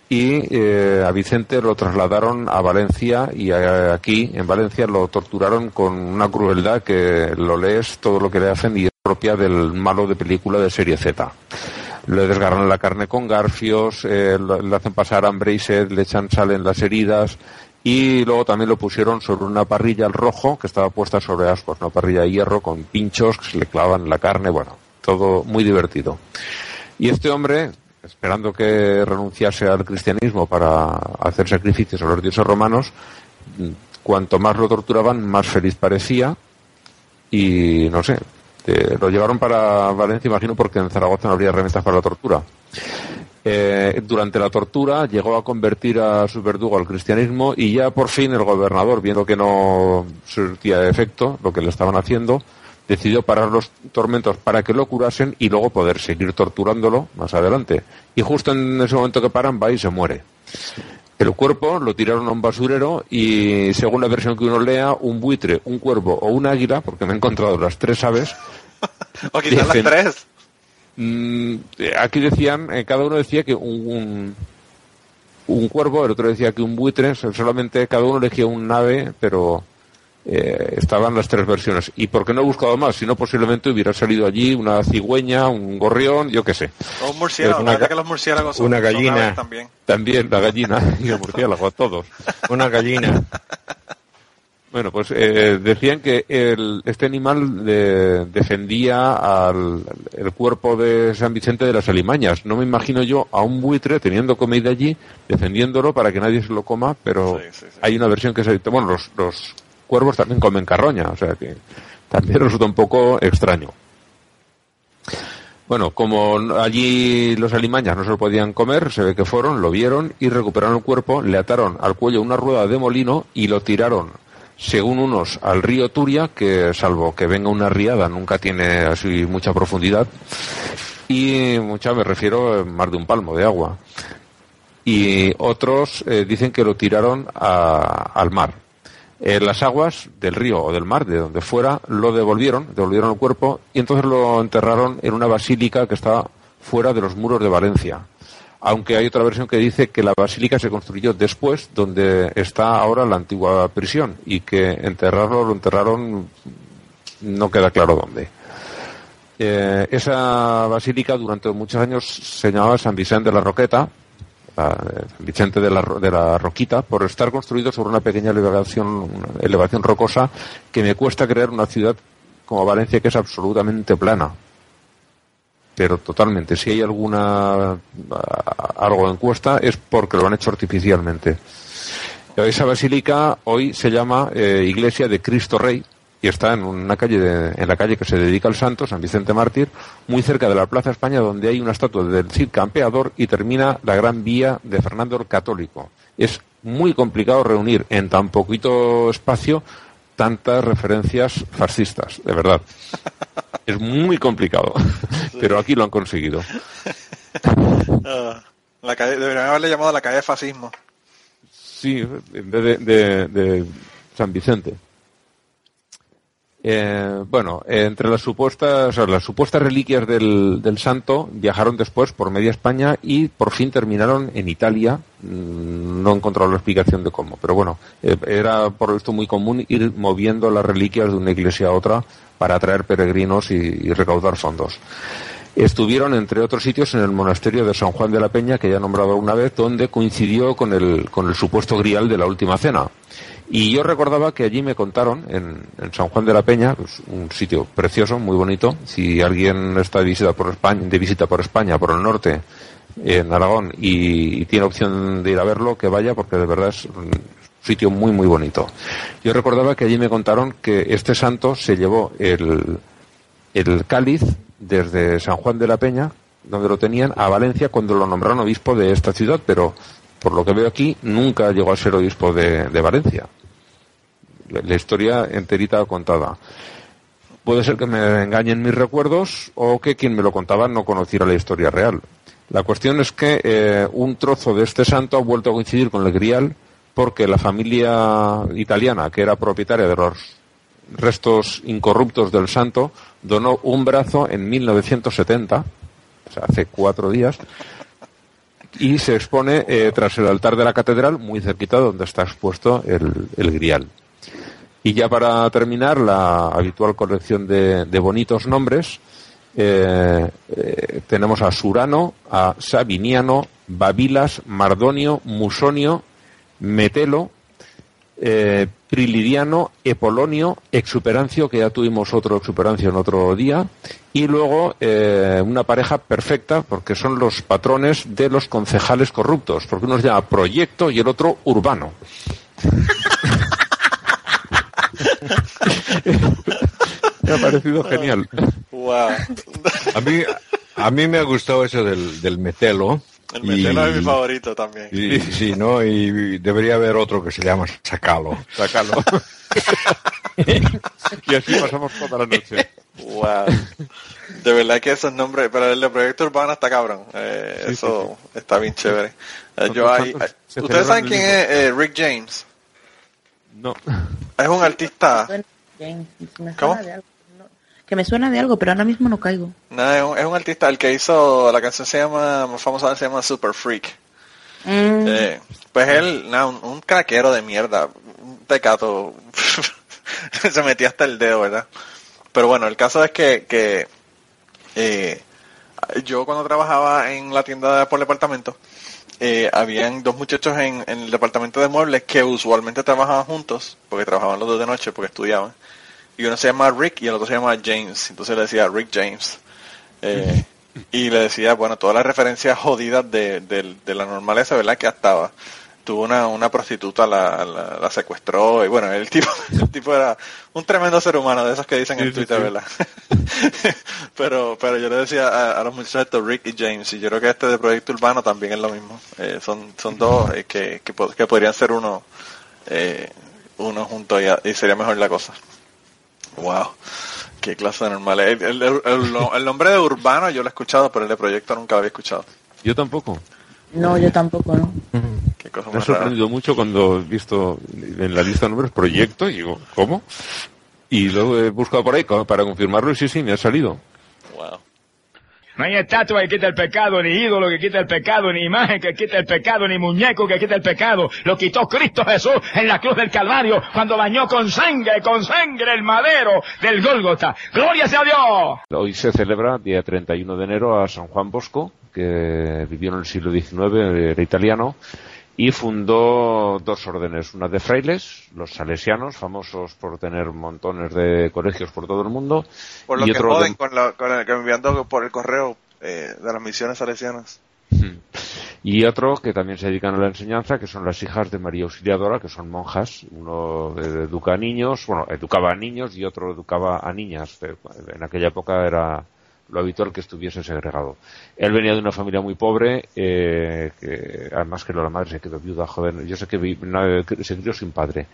Y eh, a Vicente lo trasladaron a Valencia y aquí, en Valencia, lo torturaron con una crueldad que lo lees todo lo que le hacen y es propia del malo de película de serie Z. Le desgarran la carne con garfios, eh, le hacen pasar hambre y sed, le echan sal en las heridas y luego también lo pusieron sobre una parrilla al rojo que estaba puesta sobre ascuas, una parrilla de hierro con pinchos que se le clavan la carne, bueno, todo muy divertido. Y este hombre, esperando que renunciase al cristianismo para hacer sacrificios a los dioses romanos, cuanto más lo torturaban, más feliz parecía y no sé, eh, lo llevaron para Valencia, imagino, porque en Zaragoza no habría herramientas para la tortura. Eh, durante la tortura llegó a convertir a su verdugo al cristianismo y ya por fin el gobernador, viendo que no surtía efecto lo que le estaban haciendo, decidió parar los tormentos para que lo curasen y luego poder seguir torturándolo más adelante. Y justo en ese momento que paran va y se muere. El cuerpo lo tiraron a un basurero y según la versión que uno lea, un buitre, un cuervo o un águila, porque me he encontrado las tres aves, O quizás las tres. Mm, aquí decían, eh, cada uno decía que un, un, un cuervo, el otro decía que un buitre, so- solamente cada uno elegía un ave, pero eh, estaban las tres versiones. ¿Y por qué no he buscado más? Si no, posiblemente hubiera salido allí una cigüeña, un gorrión, yo qué sé. O un murciélago. Una que los murciélagos son, una gallina. también. También la gallina y el murciélago, todos. Una gallina. Bueno, pues eh, decían que el, este animal de- defendía al el cuerpo de San Vicente de las alimañas. No me imagino yo a un buitre teniendo comida allí, defendiéndolo para que nadie se lo coma, pero Sí, sí, sí. hay una versión que se bueno, los, los cuervos también comen carroña, o sea que también resulta un poco extraño. Bueno, como allí los alimañas no se lo podían comer, se ve que fueron, lo vieron y recuperaron el cuerpo, le ataron al cuello una rueda de molino y lo tiraron, según unos, al río Turia, que salvo que venga una riada, nunca tiene así mucha profundidad. Y mucha me refiero más de un palmo de agua. Y otros eh, dicen que lo tiraron al mar. Eh, las aguas del río o del mar, de donde fuera, lo devolvieron, devolvieron el cuerpo y entonces lo enterraron en una basílica que está fuera de los muros de Valencia. Aunque hay otra versión que dice que la basílica se construyó después, donde está ahora la antigua prisión, y que enterrarlo lo enterraron, no queda claro dónde. Eh, esa basílica durante muchos años se llamaba San Vicente de la Roqueta, Vicente de la, de la Roquita, por estar construido sobre una pequeña elevación, una elevación rocosa que me cuesta creer una ciudad como Valencia que es absolutamente plana. Pero totalmente, si hay alguna algo de encuesta es porque lo han hecho artificialmente. Esa basílica hoy se llama eh, Iglesia de Cristo Rey y está en una calle de- en la calle que se dedica al santo, San Vicente Mártir, muy cerca de la Plaza España, donde hay una estatua del Cid Campeador y termina la Gran Vía de Fernando el Católico. Es muy complicado reunir en tan poquito espacio tantas referencias fascistas, de verdad. Es muy complicado, pero aquí lo han conseguido. Ah, la calle, deberían haberle llamado la calle fascismo. Sí, en vez de, de- de San Vicente. Eh, bueno, entre las supuestas, las supuestas reliquias del, del santo viajaron después por media España y por fin terminaron en Italia. Mm, No he encontrado la explicación de cómo, pero bueno, eh, era por visto muy común ir moviendo las reliquias de una iglesia a otra para atraer peregrinos y, y recaudar fondos. Estuvieron, entre otros sitios, en el monasterio de San Juan de la Peña, que ya he nombrado una vez, donde coincidió con el, con el supuesto grial de la última cena. Y yo recordaba que allí me contaron, en, en San Juan de la Peña, pues, un sitio precioso, muy bonito. Si alguien está de visita por España, de visita por España, por el norte, en Aragón, y, y tiene opción de ir a verlo, que vaya, porque de verdad es un sitio muy, muy bonito. Yo recordaba que allí me contaron que este santo se llevó el, el cáliz desde San Juan de la Peña, donde lo tenían, a Valencia cuando lo nombraron obispo de esta ciudad, pero por lo que veo aquí nunca llegó a ser obispo de, Valencia. La, la historia enterita contada. Puede ser que me engañen mis recuerdos o que quien me lo contaba no conociera la historia real. La cuestión es que eh, un trozo de este santo ha vuelto a coincidir con el grial porque la familia italiana, que era propietaria de los restos incorruptos del santo, donó un brazo en 1970, o sea, hace cuatro días, y se expone eh, tras el altar de la catedral, muy cerquita donde está expuesto el, el grial. Y ya para terminar, la habitual colección de, de bonitos nombres, eh, eh, tenemos a Surano, a Sabiniano, Babilas, Mardonio, Musonio, Metelo, eh, Prilidiano, Epolonio, Exuperancio, que ya tuvimos otro Exuperancio en otro día, y luego eh, una pareja perfecta, porque son los patrones de los concejales corruptos, porque uno se llama Proyecto y el otro Urbano. Me ha parecido genial. Wow. A mí, a mí me ha gustado eso del, del metelo. El metelo y- es mi favorito también. y- sí, ¿no? Y debería haber otro que se llama Sacalo. Sácalo. y así pasamos toda la noche. Wow. De verdad que esos nombres, pero el de Proyecto Urbano está cabrón. Eh, Sí, eso está bien chévere. Eh, yo santos, eh, ¿Ustedes saben quién es eh, Rick James? No. Es un artista, ¿Cómo? Que me suena de algo, pero ahora mismo no caigo. no, es, un, es un artista el que hizo, la canción se llama, más famosa se llama Super Freak. Mm, Eh, pues él, un, un craquero de mierda, un tecato, se metía hasta el dedo, ¿verdad? Pero bueno, el caso es que, que eh, yo cuando trabajaba en la tienda por departamento, eh, habían dos muchachos en, en el departamento de muebles que usualmente trabajaban juntos, porque trabajaban los dos de noche, porque estudiaban. Y uno se llama Rick y el otro se llama James. Entonces le decía Rick James. Eh, y le decía, bueno, todas las referencias jodidas de, de, de la normaleza, ¿verdad? Que estaba. Tuvo una, una prostituta, la, la, la secuestró, y bueno, el tipo, el tipo era un tremendo ser humano, de esos que dicen en sí, Twitter, sí. ¿verdad? pero, pero yo le decía a, a los muchachos estos, Rick y James, y yo creo que este de Proyecto Urbano también es lo mismo. Eh, son, son dos eh, que, que, que podrían ser uno, uno juntos y, y sería mejor la cosa. Wow. Qué clase de normal. El, el, el- el- el nombre de Urbano yo lo he escuchado, pero el de Proyecto nunca lo había escuchado. Yo tampoco. no, yo tampoco, ¿no? Qué cosa Me ha sorprendido mucho cuando he visto en la lista de nombres proyecto y digo, ¿cómo? Y luego he buscado por ahí para confirmarlo y sí, sí, me ha salido. Wow. No hay estatua que quita el pecado, ni ídolo que quita el pecado, ni imagen que quita el pecado, ni muñeco que quita el pecado. Lo quitó Cristo Jesús en la cruz del Calvario cuando bañó con sangre, con sangre el madero del Gólgota. ¡Gloria sea Dios! Hoy se celebra, día 31 de enero, a San Juan Bosco, que vivió en el siglo XIX, era italiano, y fundó dos órdenes, una de frailes, los salesianos, famosos por tener montones de colegios por todo el mundo, Por lo y que otro joden con, la, con el, que enviando por el correo eh, de las misiones salesianas. Y otro que también se dedican a la enseñanza, que son las hijas de María Auxiliadora, que son monjas. Uno educa a niños, bueno, educaba a niños y otro educaba a niñas. En aquella época era lo habitual que estuviese segregado. Él venía de una familia muy pobre, eh, que, además que la madre se quedó viuda joven. Yo sé que vi- se crió sin padre.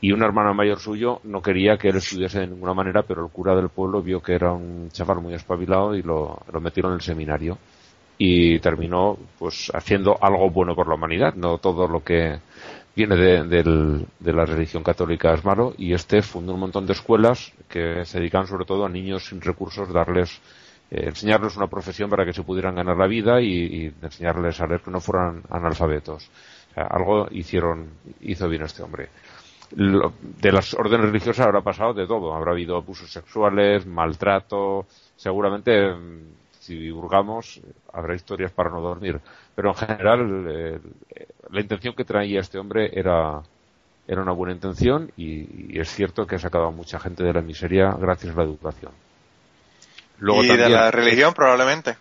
Y un hermano mayor suyo no quería que él estudiase de ninguna manera, pero el cura del pueblo vio que era un chaval muy espabilado y lo, lo metieron en el seminario. Y terminó pues haciendo algo bueno por la humanidad, no todo lo que viene de, la religión católica es malo. Y este fundó un montón de escuelas que se dedican sobre todo a niños sin recursos, darles eh, enseñarles una profesión para que se pudieran ganar la vida y, y enseñarles a leer que no fueran analfabetos. O sea, algo hicieron, hizo bien este hombre. Lo- de las órdenes religiosas habrá pasado de todo. Habrá habido abusos sexuales, maltrato, seguramente mm, si hurgamos habrá historias para no dormir. Pero en general eh, la intención que traía este hombre era era una buena intención y, y es cierto que ha sacado a mucha gente de la miseria gracias a la educación. Luego y de la religión probablemente.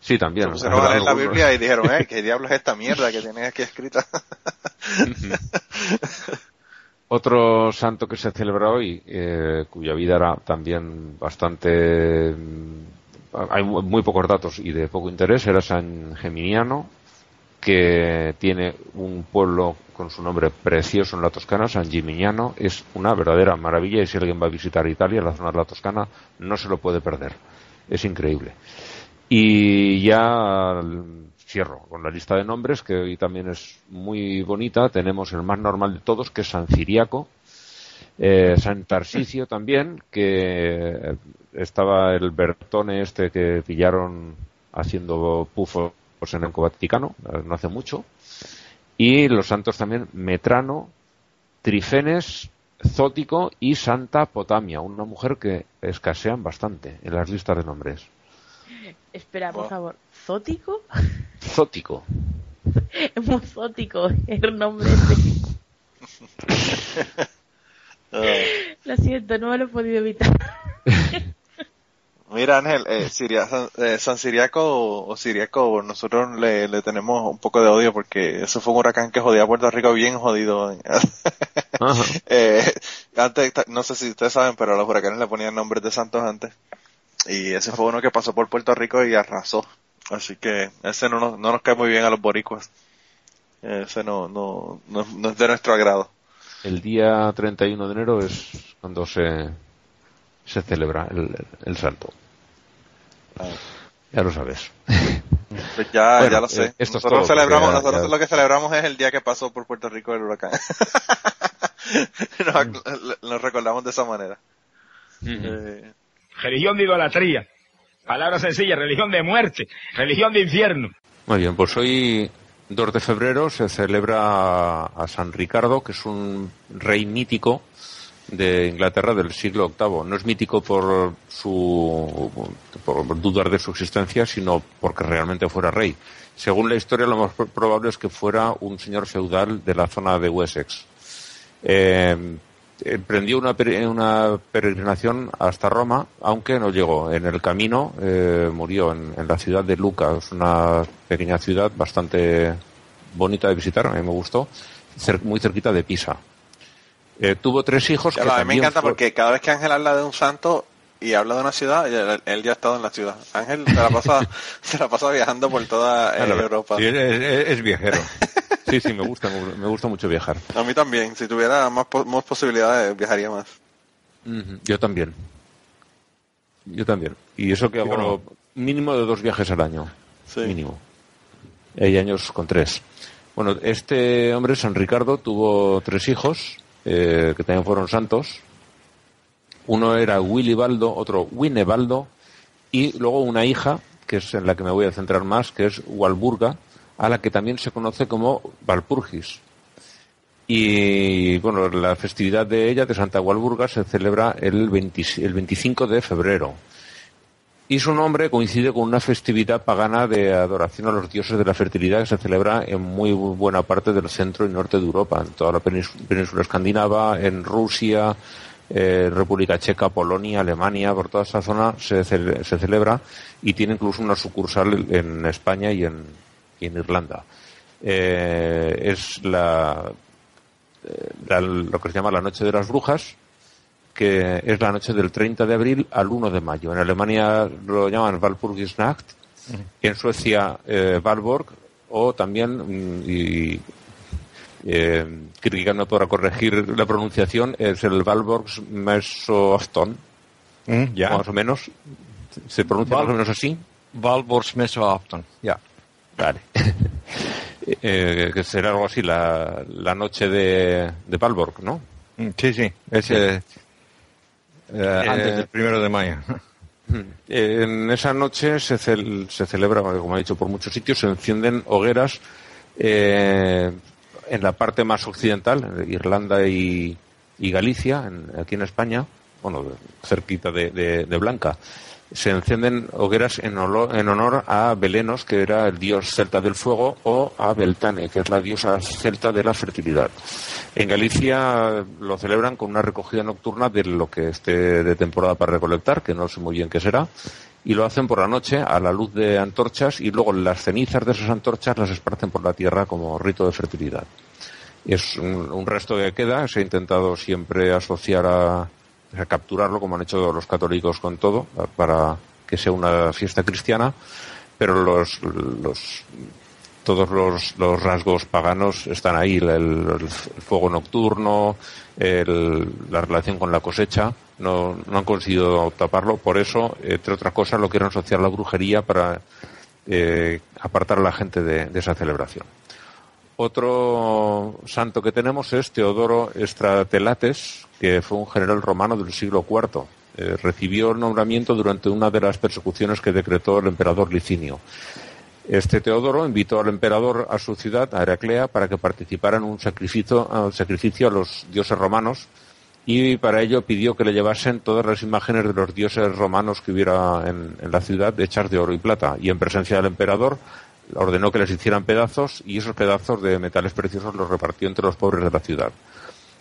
Sí, también. Se pusieron a leer la Biblia y dijeron, eh, ¿qué diablo es esta mierda que tienes aquí escrita? Otro santo que se celebra hoy, eh, cuya vida era también bastante... Hay mu- muy pocos datos y de poco interés, era San Geminiano, que tiene un pueblo con su nombre precioso en la Toscana, San Gimignano, es una verdadera maravilla y si alguien va a visitar Italia, la zona de la Toscana, no se lo puede perder. Es increíble. Y ya cierro con la lista de nombres, que hoy también es muy bonita. Tenemos el más normal de todos, que es San Ciriaco. Eh, San Tarsicio también, que estaba el Bertone este que pillaron haciendo pufos en el Vaticano, eh, no hace mucho. Y los santos también Metrano, Trifenes, Zótico y Santa Potamia, una mujer que escasean bastante en las listas de nombres. Espera, por favor. ¿Zótico? Zótico. Es muy zótico el nombre ese. Lo siento, no me lo he podido evitar. Mira Ángel, eh, Siria- San, eh, San Siriaco o, o Siriaco, nosotros le, le tenemos un poco de odio porque eso fue un huracán que jodía a Puerto Rico bien jodido. Eh, antes, no sé si ustedes saben, pero a los huracanes le ponían nombres de santos antes. Y ese fue uno que pasó por Puerto Rico y arrasó. Así que ese no nos, no nos cae muy bien a los boricuas. Ese no, no, no, no es de nuestro agrado. El día 31 de enero es cuando se, se celebra el, el santo. Ah. Ya lo sabes. Pues ya, Bueno, ya lo sé. eh, esto nosotros todo, celebramos, ya- nosotros ya- lo que celebramos es el día que pasó por Puerto Rico el huracán. nos, nos recordamos de esa manera. Eh, Religión de idolatría. Palabra sencilla, religión de muerte, religión de infierno. Muy bien, pues hoy, 2 de febrero, se celebra a, San Ricardo, que es un rey mítico de Inglaterra del siglo VIII. No es mítico por su por dudar de su existencia, sino porque realmente fuera rey. Según la historia, lo más probable es que fuera un señor feudal de la zona de Wessex. Eh, emprendió una, pere- una peregrinación hasta Roma, aunque no llegó. En el camino eh, murió en, en la ciudad de Luca, es una pequeña ciudad bastante bonita de visitar, a mí me gustó, cer- muy cerquita de Pisa. Eh, tuvo tres hijos que lo, a mí me encanta fue- porque cada vez que Ángel habla de un santo y habla de una ciudad, él, él ya ha estado en la ciudad. Ángel se la pasa, se la pasa viajando por toda eh. Europa. Sí, es, es- es viajero. Sí, sí, me gusta, me gusta mucho viajar. A mí también. Si tuviera más, po- más posibilidades, viajaría más. Yo también. Yo también. Y eso que hago no. mínimo de dos viajes al año. Sí. Mínimo. Hay años con tres. Bueno, este hombre, San Ricardo, tuvo tres hijos, eh, que también fueron santos. Uno era Willibaldo, otro Winebaldo, y luego una hija, que es en la que me voy a centrar más, que es Walburga, a la que también se conoce como Valpurgis. Y bueno, la festividad de ella, de Santa Walburga, se celebra el, 20 el 25 de febrero. Y su nombre coincide con una festividad pagana de adoración a los dioses de la fertilidad que se celebra en muy buena parte del centro y norte de Europa, en toda la península escandinava, en Rusia, eh, República Checa, Polonia, Alemania, por toda esa zona se, ce- se celebra y tiene incluso una sucursal en España y en, y en Irlanda. Eh, es la, eh, la- lo que se llama la Noche de las Brujas, que es la noche del 30 de abril al 1 de mayo. En Alemania lo llaman Walpurgisnacht, en Suecia eh, Valborg, o también, mm, y eh, me podrá corregir la pronunciación, es el Valborgs Mesoafton, Mm, ya. más o menos. ¿Se pronuncia Val- más o menos así? Valborgsmesoafton. Ya. Vale. Eh, que será algo así, la, la noche de, de Valborg, ¿no? Mm, Sí, sí. Es eh, eh, antes del primero de mayo. En esa noche se, se celebra, como he dicho, por muchos sitios, se encienden hogueras eh, en la parte más occidental, Irlanda y, Galicia, aquí en España, bueno, cerquita de, Blanca. Se encienden hogueras en, en honor a Belenos, que era el dios celta del fuego, o a Beltane, que es la diosa celta de la fertilidad. En Galicia lo celebran con una recogida nocturna de lo que esté de temporada para recolectar, que no sé muy bien qué será, y lo hacen por la noche a la luz de antorchas y luego las cenizas de esas antorchas las esparcen por la tierra como rito de fertilidad. Es un, resto que queda, se ha intentado siempre asociar a, a capturarlo, como han hecho los católicos con todo, para que sea una fiesta cristiana, pero los, los todos los, los rasgos paganos están ahí, el, fuego nocturno, la relación con la cosecha, no, no han conseguido taparlo, por eso, entre otras cosas, lo quieren asociar a la brujería para eh, apartar a la gente de, de esa celebración. Otro santo que tenemos es Teodoro Estratelates, que fue un general romano del siglo IV. Eh, recibió el nombramiento durante una de las persecuciones que decretó el emperador Licinio. Este Teodoro invitó al emperador a su ciudad, a Heraclea, para que participara en un sacrificio, sacrificio a los dioses romanos y para ello pidió que le llevasen todas las imágenes de los dioses romanos que hubiera en, en la ciudad hechas de oro y plata. Y en presencia del emperador ordenó que les hicieran pedazos y esos pedazos de metales preciosos los repartió entre los pobres de la ciudad.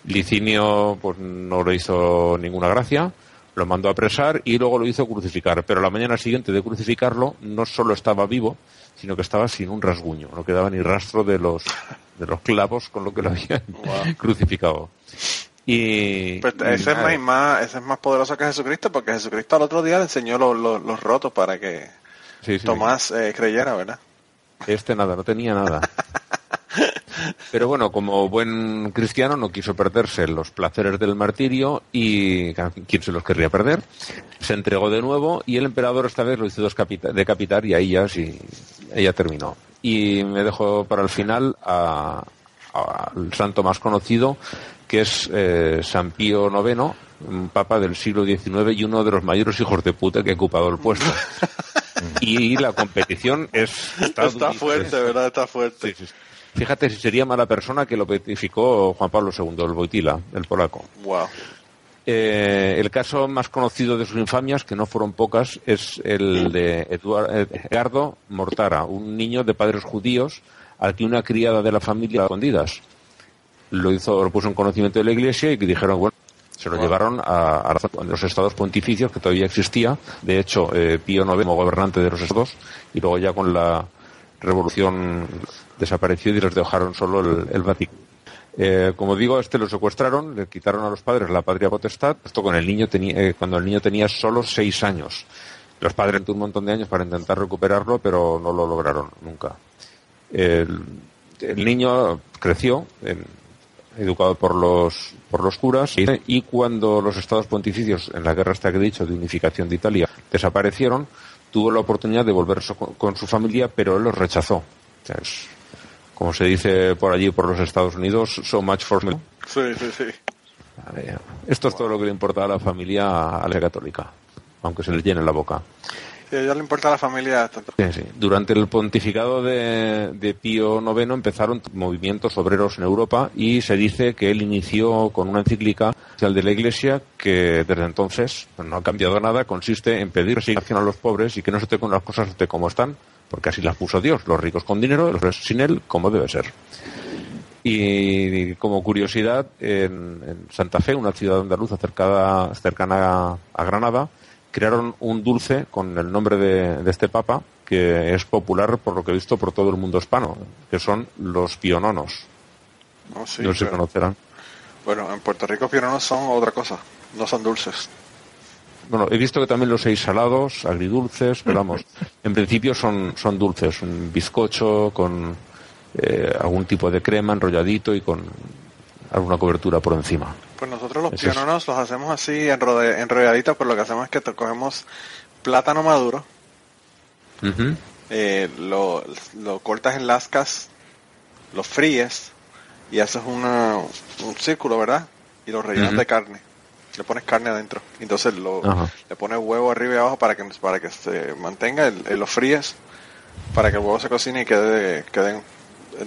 Licinio pues no le hizo ninguna gracia, lo mandó a apresar y luego lo hizo crucificar. Pero la mañana siguiente de crucificarlo no solo estaba vivo, sino que estaba sin un rasguño, no quedaba ni rastro de los de los clavos con lo que lo habían crucificado. Y Pues y ese, es nada, más, más- ese es más poderoso que Jesucristo, porque Jesucristo al otro día le enseñó los, los, los rotos para que sí, sí, Tomás eh, creyera, ¿verdad? Este nada, no tenía nada. Pero bueno, como buen cristiano no quiso perderse los placeres del martirio y quién se los querría perder. Se entregó de nuevo y el emperador esta vez lo hizo decapitar y ahí ya sí, ya terminó. Y me dejo para el final a- a- al santo más conocido que es eh, San Pío IX, un papa del siglo XIX y uno de los mayores hijos de puta que ha ocupado el puesto. y la competición es Está, durísima. fuerte, ¿verdad? Está fuerte. Sí, sí, sí. Fíjate si sería mala persona que lo beatificó Juan Pablo II, el Boitila, el polaco. Wow. Eh, el caso más conocido de sus infamias, que no fueron pocas, es el de Eduar- eh, Mortara, un niño de padres judíos al que una criada de la familia escondidas lo hizo, lo puso en conocimiento de la iglesia y que dijeron, bueno, se lo llevaron a, a los estados pontificios que todavía existía. De hecho, eh, Pío IX como gobernante de los estados y luego ya con la revolución desapareció y les dejaron solo el, el Vaticano. Eh, como digo, este lo secuestraron, le quitaron a los padres la patria potestad, esto con el niño tenía, eh, cuando el niño tenía solo seis años. Los padres tuvieron un montón de años para intentar recuperarlo, pero no lo lograron nunca. El, el niño creció, educado por los, por los curas, y cuando los estados pontificios, en la guerra hasta que he dicho, de unificación de Italia, desaparecieron, tuvo la oportunidad de volver con su familia, pero él los rechazó. O sea, es- como se dice por allí, por los Estados Unidos, so much for me. Sí, sí, sí. Esto es todo lo que le importa a la familia a la católica, aunque se le llene la boca. Sí, a ella le importa la familia. Durante el pontificado de, Pío IX empezaron movimientos obreros en Europa y se dice que él inició con una encíclica de la Iglesia que desde entonces no ha cambiado nada, consiste en pedir resignación a los pobres y que no se toquen las cosas de como están, porque así las puso Dios, los ricos con dinero, los pobres sin él, como debe ser. Y como curiosidad, en, en Santa Fe, una ciudad andaluza cercana, cercana a Granada, crearon un dulce con el nombre de, de este papa que es popular, por lo que he visto, por todo el mundo hispano, que son los piononos. No, sí, no sé si conocerán. Bueno, en Puerto Rico piononos son otra cosa, no son dulces. Bueno, he visto que también los hay salados, agridulces, pero vamos, en principio son, son dulces, un bizcocho con eh, algún tipo de crema enrolladito y con alguna cobertura por encima. Pues nosotros los Eso es. los hacemos así enrode- enrolladitos, pues lo que hacemos es que te cogemos plátano maduro, eh, lo, lo cortas en lascas, lo fríes y haces una, un círculo, ¿verdad? Y lo rellenas de carne. Le pones carne adentro. Entonces lo, le pones huevo arriba y abajo para que, para que se mantenga, el, el- lo fríes para que el huevo se cocine y quede, quede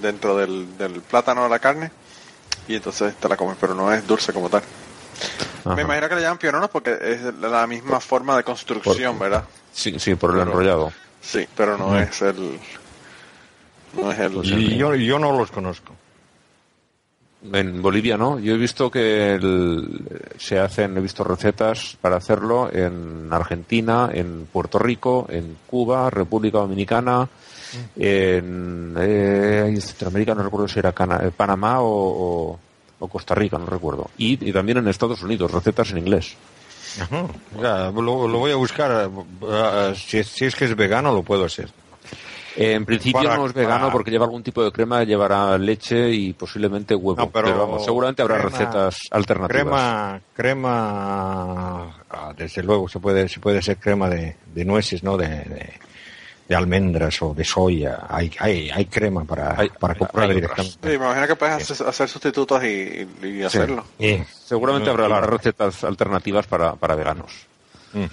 dentro del, del plátano la carne y entonces te la comes, pero no es dulce como tal. Ajá. Me imagino que le llaman piononos porque es la misma forma de construcción, ¿verdad? Sí, sí, por el Pero- enrollado. Sí, pero no es el... No es el... Y yo, yo no los conozco. En Bolivia no. Yo he visto que el- se hacen, he visto recetas para hacerlo en Argentina, en Puerto Rico, en Cuba, República Dominicana, en, eh, en Centroamérica, no recuerdo si era Cana- eh, Panamá o, o- o Costa Rica, no recuerdo. Y, y también en Estados Unidos, recetas en inglés. Ajá. Ya, lo, lo voy a buscar. eh, si, es- si es que es vegano, lo puedo hacer. En principio Para- no es vegano para- porque lleva algún tipo de crema, llevará leche y posiblemente huevo. No, pero vamos, seguramente habrá crema- recetas alternativas. Crema, crema, ah, desde luego se puede, se puede hacer crema de, de nueces, ¿no? De, de, de almendras o de soya. Hay, hay, hay crema para, Hay- para comprar directamente. Sí, me imagino que puedes hacer, hacer sustitutos y, y hacerlo. Seguramente habrá Claro. recetas alternativas para, para veganos. mm.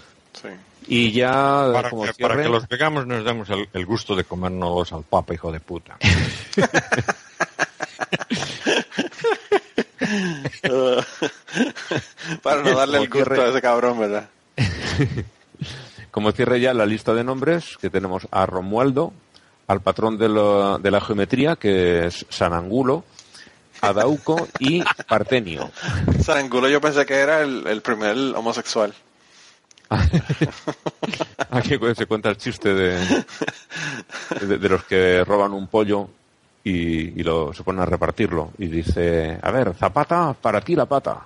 Sí. Y ya Para, como que, para que los veganos nos demos el, el gusto de comernos al papa, hijo de puta. Para no darle el gusto cierre- a ese cabrón, ¿verdad? como cierre ya la lista de nombres, que tenemos a Romualdo, al patrón de, lo- de la geometría, que es San Angulo, a Dauco y Partenio. Sarangulo yo pensé que era el, el primer homosexual. Aquí se cuenta el chiste de, de, de los que roban un pollo y, y lo, se ponen a repartirlo. Y dice, a ver, Zapata, para ti la pata.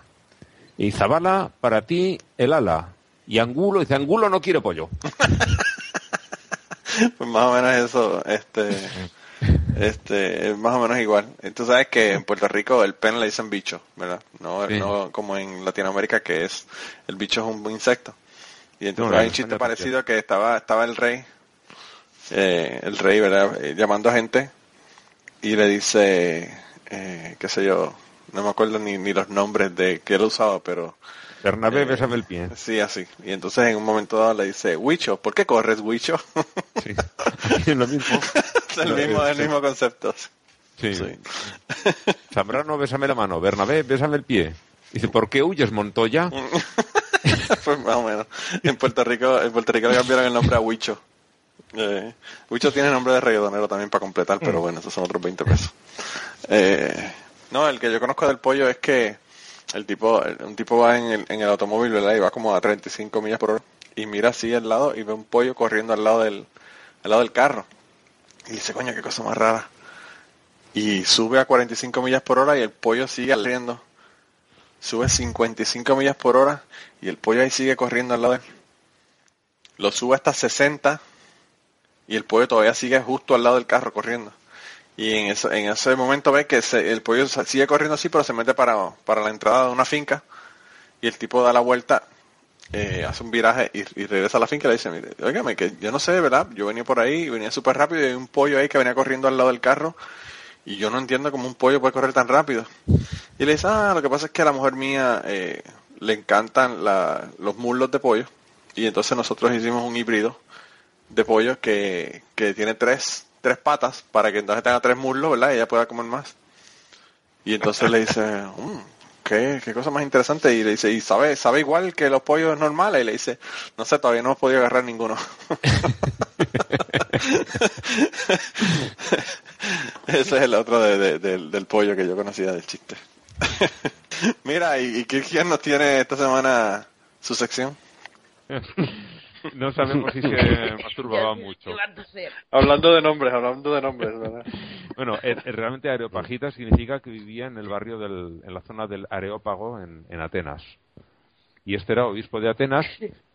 Y Zabala, para ti el ala. Y Angulo, dice, Angulo no quiere pollo. Pues más o menos eso, este, este, es más o menos igual. Tú sabes que en Puerto Rico el pen le dicen bicho, ¿verdad? No, Sí. no como en Latinoamérica que es, el bicho es un insecto. Y entonces No, hay un chiste parecido que estaba, estaba el rey, eh, el rey, ¿verdad? Eh, llamando a gente y le dice, eh, qué sé yo, no me acuerdo ni, ni los nombres de que él usaba, pero Bernabé, Eh, bésame el pie. sí, así. Y entonces en un momento dado le dice, Huicho, ¿por qué corres, Huicho? Sí. Es lo mismo. es el mismo, el mismo concepto. Sí. Sí. Zambrano, bésame la mano. Bernabé, bésame el pie. Dice, ¿por qué huyes, Montoya? pues más o menos. En Puerto Rico, en Puerto Rico le cambiaron el nombre a Huicho. Eh, Huicho tiene nombre de reggaetonero también para completar, pero bueno, esos son otros 20 pesos. Eh, no, el que yo conozco del pollo es que el tipo, un tipo va en el, en el automóvil, ¿verdad? Y va como a 35 millas por hora y mira así al lado y ve un pollo corriendo al lado del, al lado del carro. Y dice, coño, qué cosa más rara. Y sube a 45 millas por hora y el pollo sigue corriendo. Sube 55 millas por hora y el pollo ahí sigue corriendo al lado de él. Lo sube hasta 60 y el pollo todavía sigue justo al lado del carro corriendo. Y en ese, en ese momento ve que se- el pollo sigue corriendo así, pero se mete para, para la entrada de una finca y el tipo da la vuelta, eh, hace un viraje y, regresa a la finca y le dice, mire, óigame, que yo no sé, ¿verdad? Yo venía por ahí, venía súper rápido y hay un pollo ahí que venía corriendo al lado del carro y yo no entiendo cómo un pollo puede correr tan rápido. Y le dice, ah, lo que pasa es que a la mujer mía eh, le encantan la- los muslos de pollo y entonces nosotros hicimos un híbrido de pollo que, que tiene tres, tres patas para que entonces tenga tres muslos, ¿verdad? Y ella pueda comer más. Y entonces le dice, "Mm, ¿qué, qué cosa más interesante. Y le dice, ¿y sabe, sabe igual que los pollos normales? Y le dice, no sé, todavía no hemos podido agarrar ninguno. Ese es el otro de- de- del- pollo que yo conocía del chiste. Mira, ¿y, y quién nos tiene esta semana su sección? No sabemos si se masturbaba mucho. Hablando de nombres, hablando de nombres, ¿verdad? Bueno, eh, eh, realmente Areopagita significa que vivía en el barrio del, en la zona del Areópago en, en Atenas. Y este era obispo de Atenas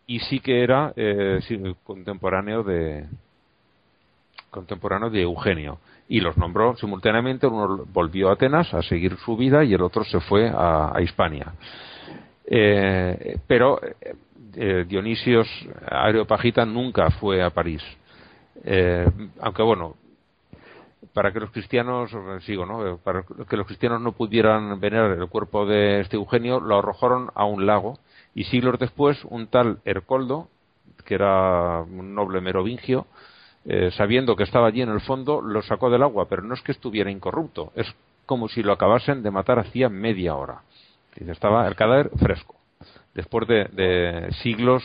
y sí que era eh, sí, contemporáneo de contemporáneo de Eugenio y los nombró simultáneamente. Uno volvió a Atenas a seguir su vida y el otro se fue a, a Hispania. Eh, pero eh, eh, Dionisios Areopagita nunca fue a París. Eh, aunque bueno, para que los cristianos, sigo, ¿no? Para que los cristianos no pudieran venerar el cuerpo de este Eugenio, lo arrojaron a un lago y siglos después un tal Hercoldo, que era un noble merovingio, eh, sabiendo que estaba allí en el fondo, lo sacó del agua, pero no es que estuviera incorrupto, es como si lo acabasen de matar hacía media hora. Dice, estaba el cadáver fresco, después de, de siglos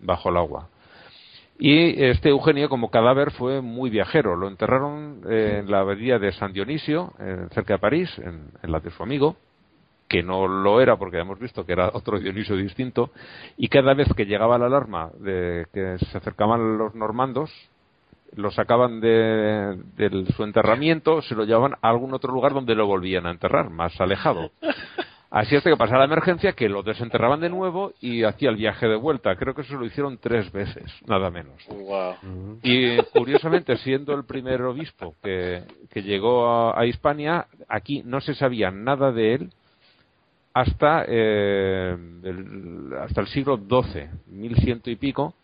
bajo el agua. Y este Eugenio, como cadáver, fue muy viajero. Lo enterraron eh, en la abadía de San Dionisio, eh, cerca de París, en, en la de su amigo, que no lo era porque hemos visto que era otro Dionisio distinto. Y cada vez que llegaba la alarma de que se acercaban los normandos, lo sacaban de, de su enterramiento, se lo llevaban a algún otro lugar donde lo volvían a enterrar, más alejado. Así hasta que pasara la emergencia, que lo desenterraban de nuevo y hacía el viaje de vuelta. Creo que eso lo hicieron tres veces, nada menos. Wow. Y curiosamente, siendo el primer obispo que, que llegó a, a Hispania, aquí no se sabía nada de él hasta, eh, el, hasta el siglo XII, 1100 y pico,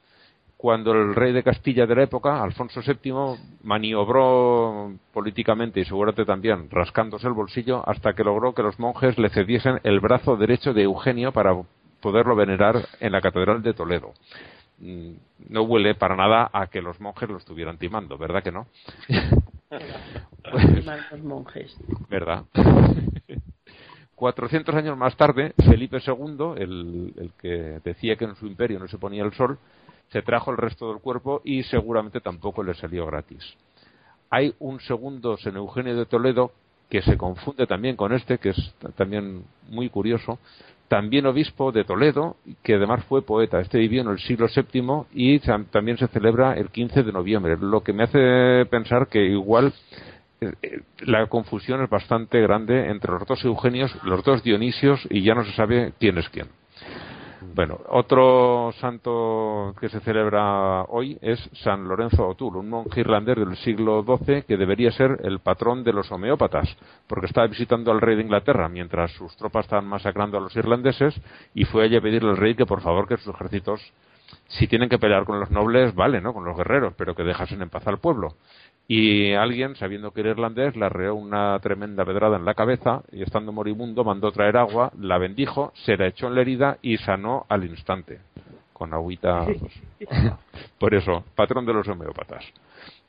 cuando el rey de Castilla de la época, Alfonso VII, maniobró políticamente y seguramente también rascándose el bolsillo hasta que logró que los monjes le cediesen el brazo derecho de Eugenio para poderlo venerar en la Catedral de Toledo. Mm, No huele para nada a que los monjes lo estuvieran timando, ¿verdad que no? los monjes. ¿Verdad? 400 años más tarde, Felipe II, el, el que decía que en su imperio no se ponía el sol, se trajo el resto del cuerpo y seguramente tampoco le salió gratis. Hay un segundo San Eugenio de Toledo que se confunde también con este, que es también muy curioso, también obispo de Toledo, que además fue poeta. Este vivió en el siglo VII y tam- también se celebra el 15 de noviembre, lo que me hace pensar que igual eh, eh, la confusión es bastante grande entre los dos Eugenios, los dos Dionisios y ya no se sabe quién es quién. Bueno, otro santo que se celebra hoy es San Lorenzo O'Toole, un monje irlandés del siglo XII que debería ser el patrón de los homeópatas, porque estaba visitando al rey de Inglaterra mientras sus tropas estaban masacrando a los irlandeses y fue allí a pedirle al rey que por favor que sus ejércitos, si tienen que pelear con los nobles, vale, ¿no? Con los guerreros, pero que dejasen en paz al pueblo. Y alguien, sabiendo que era irlandés, le arreó una tremenda pedrada en la cabeza y estando moribundo mandó traer agua, la bendijo, se la echó en la herida y sanó al instante. Con agüita. pues. Por eso, patrón de los homeópatas.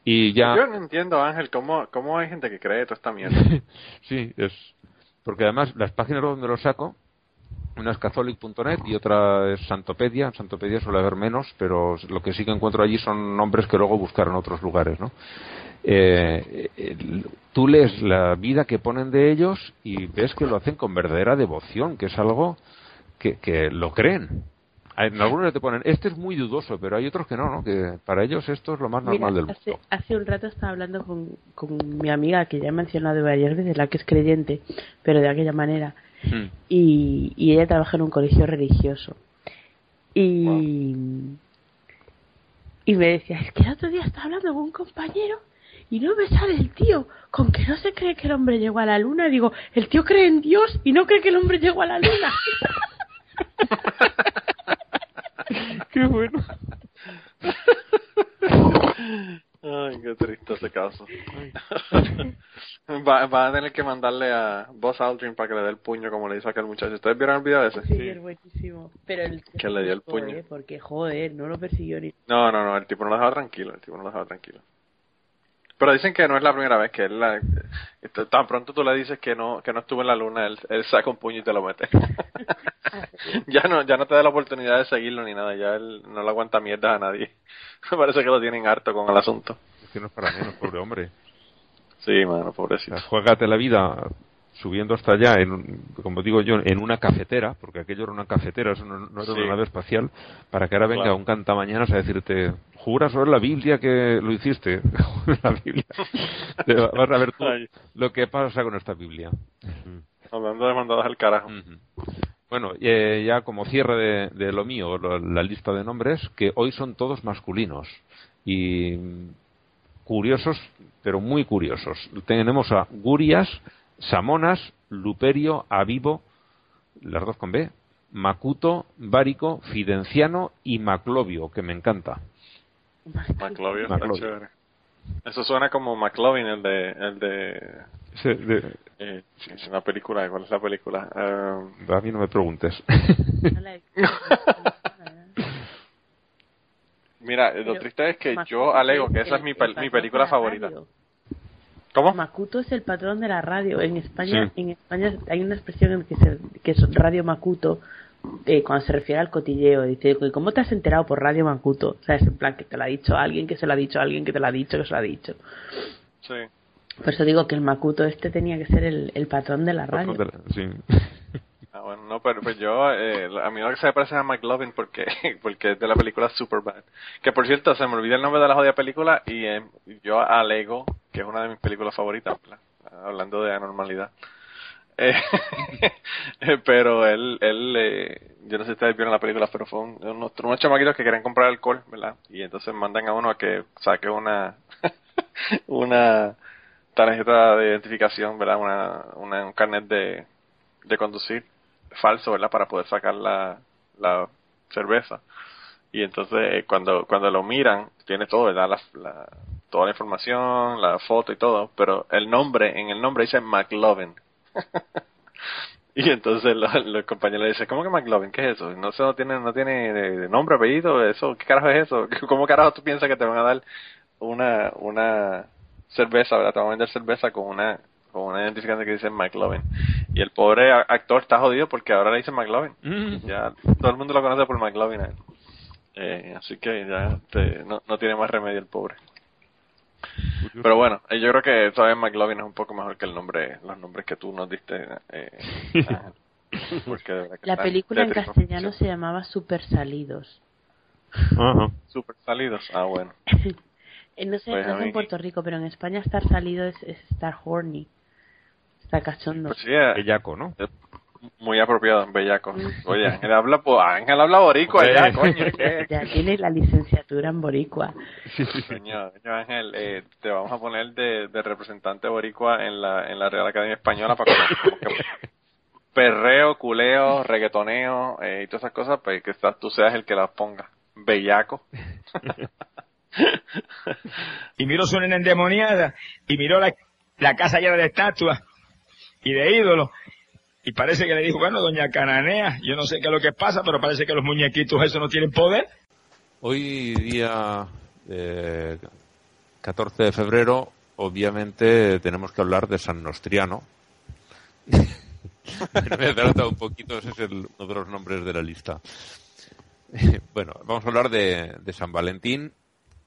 Y ya. Yo no entiendo, Ángel, cómo, cómo hay gente que cree toda esta mierda. sí, es. Porque además, las páginas donde lo saco, una es catholic.net y otra es Santopedia. En Santopedia suele haber menos, pero lo que sí que encuentro allí son nombres que luego buscaron en otros lugares, ¿no? Eh, eh, tú lees la vida que ponen de ellos y ves que lo hacen con verdadera devoción, que es algo que, que lo creen. En algunos te ponen, este es muy dudoso, pero hay otros que no, ¿no? Que para ellos esto es lo más normal Mira, del hace, mundo. hace un rato estaba hablando con, con mi amiga que ya he mencionado varias veces, la que es creyente, pero de aquella manera, Mm. y, y ella trabaja en un colegio religioso. Y, y me decía, es que el otro día estaba hablando con un compañero y no me sale el tío con que no se cree que el hombre llegó a la luna. Digo, el tío cree en Dios y no cree que el hombre llegó a la luna. Qué bueno. Ay, qué triste ese caso. Va, va a tener que mandarle a Buzz Aldrin para que le dé el puño como le hizo aquel muchacho. ¿Ustedes vieron el video ese? Sí, es buenísimo. Pero el Que le dio el joder, puño. Porque, joder, no lo persiguió ni... No, no, no, el tipo no lo dejaba tranquilo, el tipo no lo dejaba tranquilo. Pero dicen que no es la primera vez que él la, tan pronto tú le dices que no que no estuvo en la luna, él, él saca un puño y te lo mete. ya no ya no te da la oportunidad de seguirlo ni nada, ya él no le aguanta mierda a nadie. Me parece que lo tienen harto con el asunto. Es que no es para menos, pobre hombre. Sí, mano, O pobrecito. sea, juégate la vida subiendo hasta allá, en, como digo yo, en una cafetera, porque aquello era una cafetera, eso no, no era Sí. una nave espacial, para que ahora venga Claro. un cantamañanas a decirte, ¿juras sobre la Biblia que lo hiciste? la Biblia. Vas a ver tú lo que pasa con esta Biblia. Hablando de mandados al carajo. Bueno, eh, ya como cierre de, de lo mío, lo- la lista de nombres, que hoy son todos masculinos y curiosos, pero muy curiosos. Tenemos a Gurias, Samonas, Luperio, Avivo, las dos con B, Macuto, Bárico, Fidenciano y Maclovio, que me encanta. Está McLovin. chévere. Eso suena como McLovin, el de, el de, de- eh, sí, es una película, ¿cuál es la película? Eh, a mí no me preguntes. Mira, lo Pero triste es que yo alego que es esa es mi, pel- película la favorita. ¿Cómo? Macuto es el patrón de la radio. En España, Sí. en España hay una expresión en que, se, que es Radio Macuto eh, cuando se refiere al cotilleo. Dice, ¿cómo te has enterado por Radio Macuto? O sea, es en plan que te lo ha dicho alguien, que se lo ha dicho alguien, que te lo ha dicho, que se lo ha dicho. Sí. Por eso digo que el Macuto este tenía que ser el, el patrón de la radio. Sí. Ah, bueno, no, pero yo, eh, a mí lo que se me parece es a McLovin porque, porque es de la película Superbad. Que por cierto, se me olvida el nombre de la jodida película y eh, yo alego que es una de mis películas favoritas, hablando de anormalidad. Eh, pero él, él eh, yo no sé si ustedes vieron la película, pero fue un- unos, unos chamaquitos que querían comprar alcohol, ¿verdad? Y entonces mandan a uno a que saque una, una tarjeta de identificación, ¿verdad? Una, una, un carnet de, de conducir falso, ¿verdad? Para poder sacar la, la cerveza. Y entonces eh, cuando, cuando lo miran, tiene todo, ¿verdad? La, la- toda la información, la foto y todo, pero el nombre, en el nombre dice McLovin. y entonces lo- los compañeros le dicen, ¿cómo que McLovin? ¿Qué es eso? No sé, no tiene, no tiene eh, nombre, apellido, eso, ¿qué carajo es eso? ¿Cómo carajo tú piensas que te van a dar una, una cerveza, ¿verdad? Te van a vender cerveza con una, con una identificación que dice McLovin. Y el pobre actor está jodido porque ahora le dicen McLovin. Mm. Ya todo el mundo lo conoce por McLovin. Eh, así que ya este, no, no tiene más remedio el pobre. Pero bueno, eh, yo creo que todavía McLovin es un poco mejor que el nombre, los nombres que tú nos diste. Eh. Porque La película en castellano se llamaba Super Salidos. Super salidos. Ah, bueno. Eh, no sé, Pues no sé en Puerto Rico, pero en España estar salido es, es estar horny. Está cachondo. Pues sí, eh, Bellaco, ¿no? Muy apropiado, bellaco. Oye, Ángel habla, po- Ángel habla boricua ya, coño. ¿qué? Ya tiene la licenciatura en Boricua. Coño, Ángel, eh, te vamos a poner de, de representante boricua en la, en la Real Academia Española para como, como que perreo, culeo, reggaetoneo eh, y todas esas cosas, pues que estás- tú seas el que las ponga. Bellaco. y miró su nena endemoniada y miró la, la casa llena de estatuas y de ídolos. Y parece que le dijo, bueno, doña Cananea, yo no sé qué es lo que pasa, pero parece que los muñequitos esos no tienen poder. Hoy día eh, 14 de febrero, obviamente tenemos que hablar de San Nostriano. Me he tratado un poquito, ese es el- uno de los nombres de la lista. Bueno, vamos a hablar de, de San Valentín,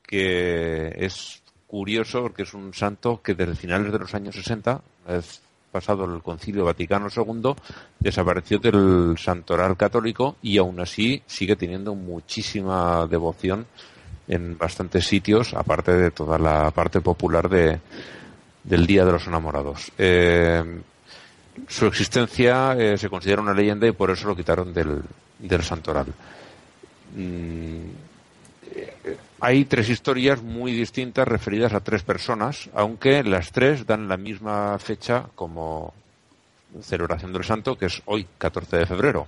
que es curioso porque es un santo que desde finales de los años 60, una vez pasado el Concilio Vaticano II, desapareció del santoral católico y aún así sigue teniendo muchísima devoción en bastantes sitios, aparte de toda la parte popular de, del Día de los Enamorados. Eh, su existencia eh, se considera una leyenda y por eso lo quitaron del, del santoral. Mm, eh, hay tres historias muy distintas referidas a tres personas, aunque las tres dan la misma fecha como celebración del santo, que es hoy, 14 de febrero.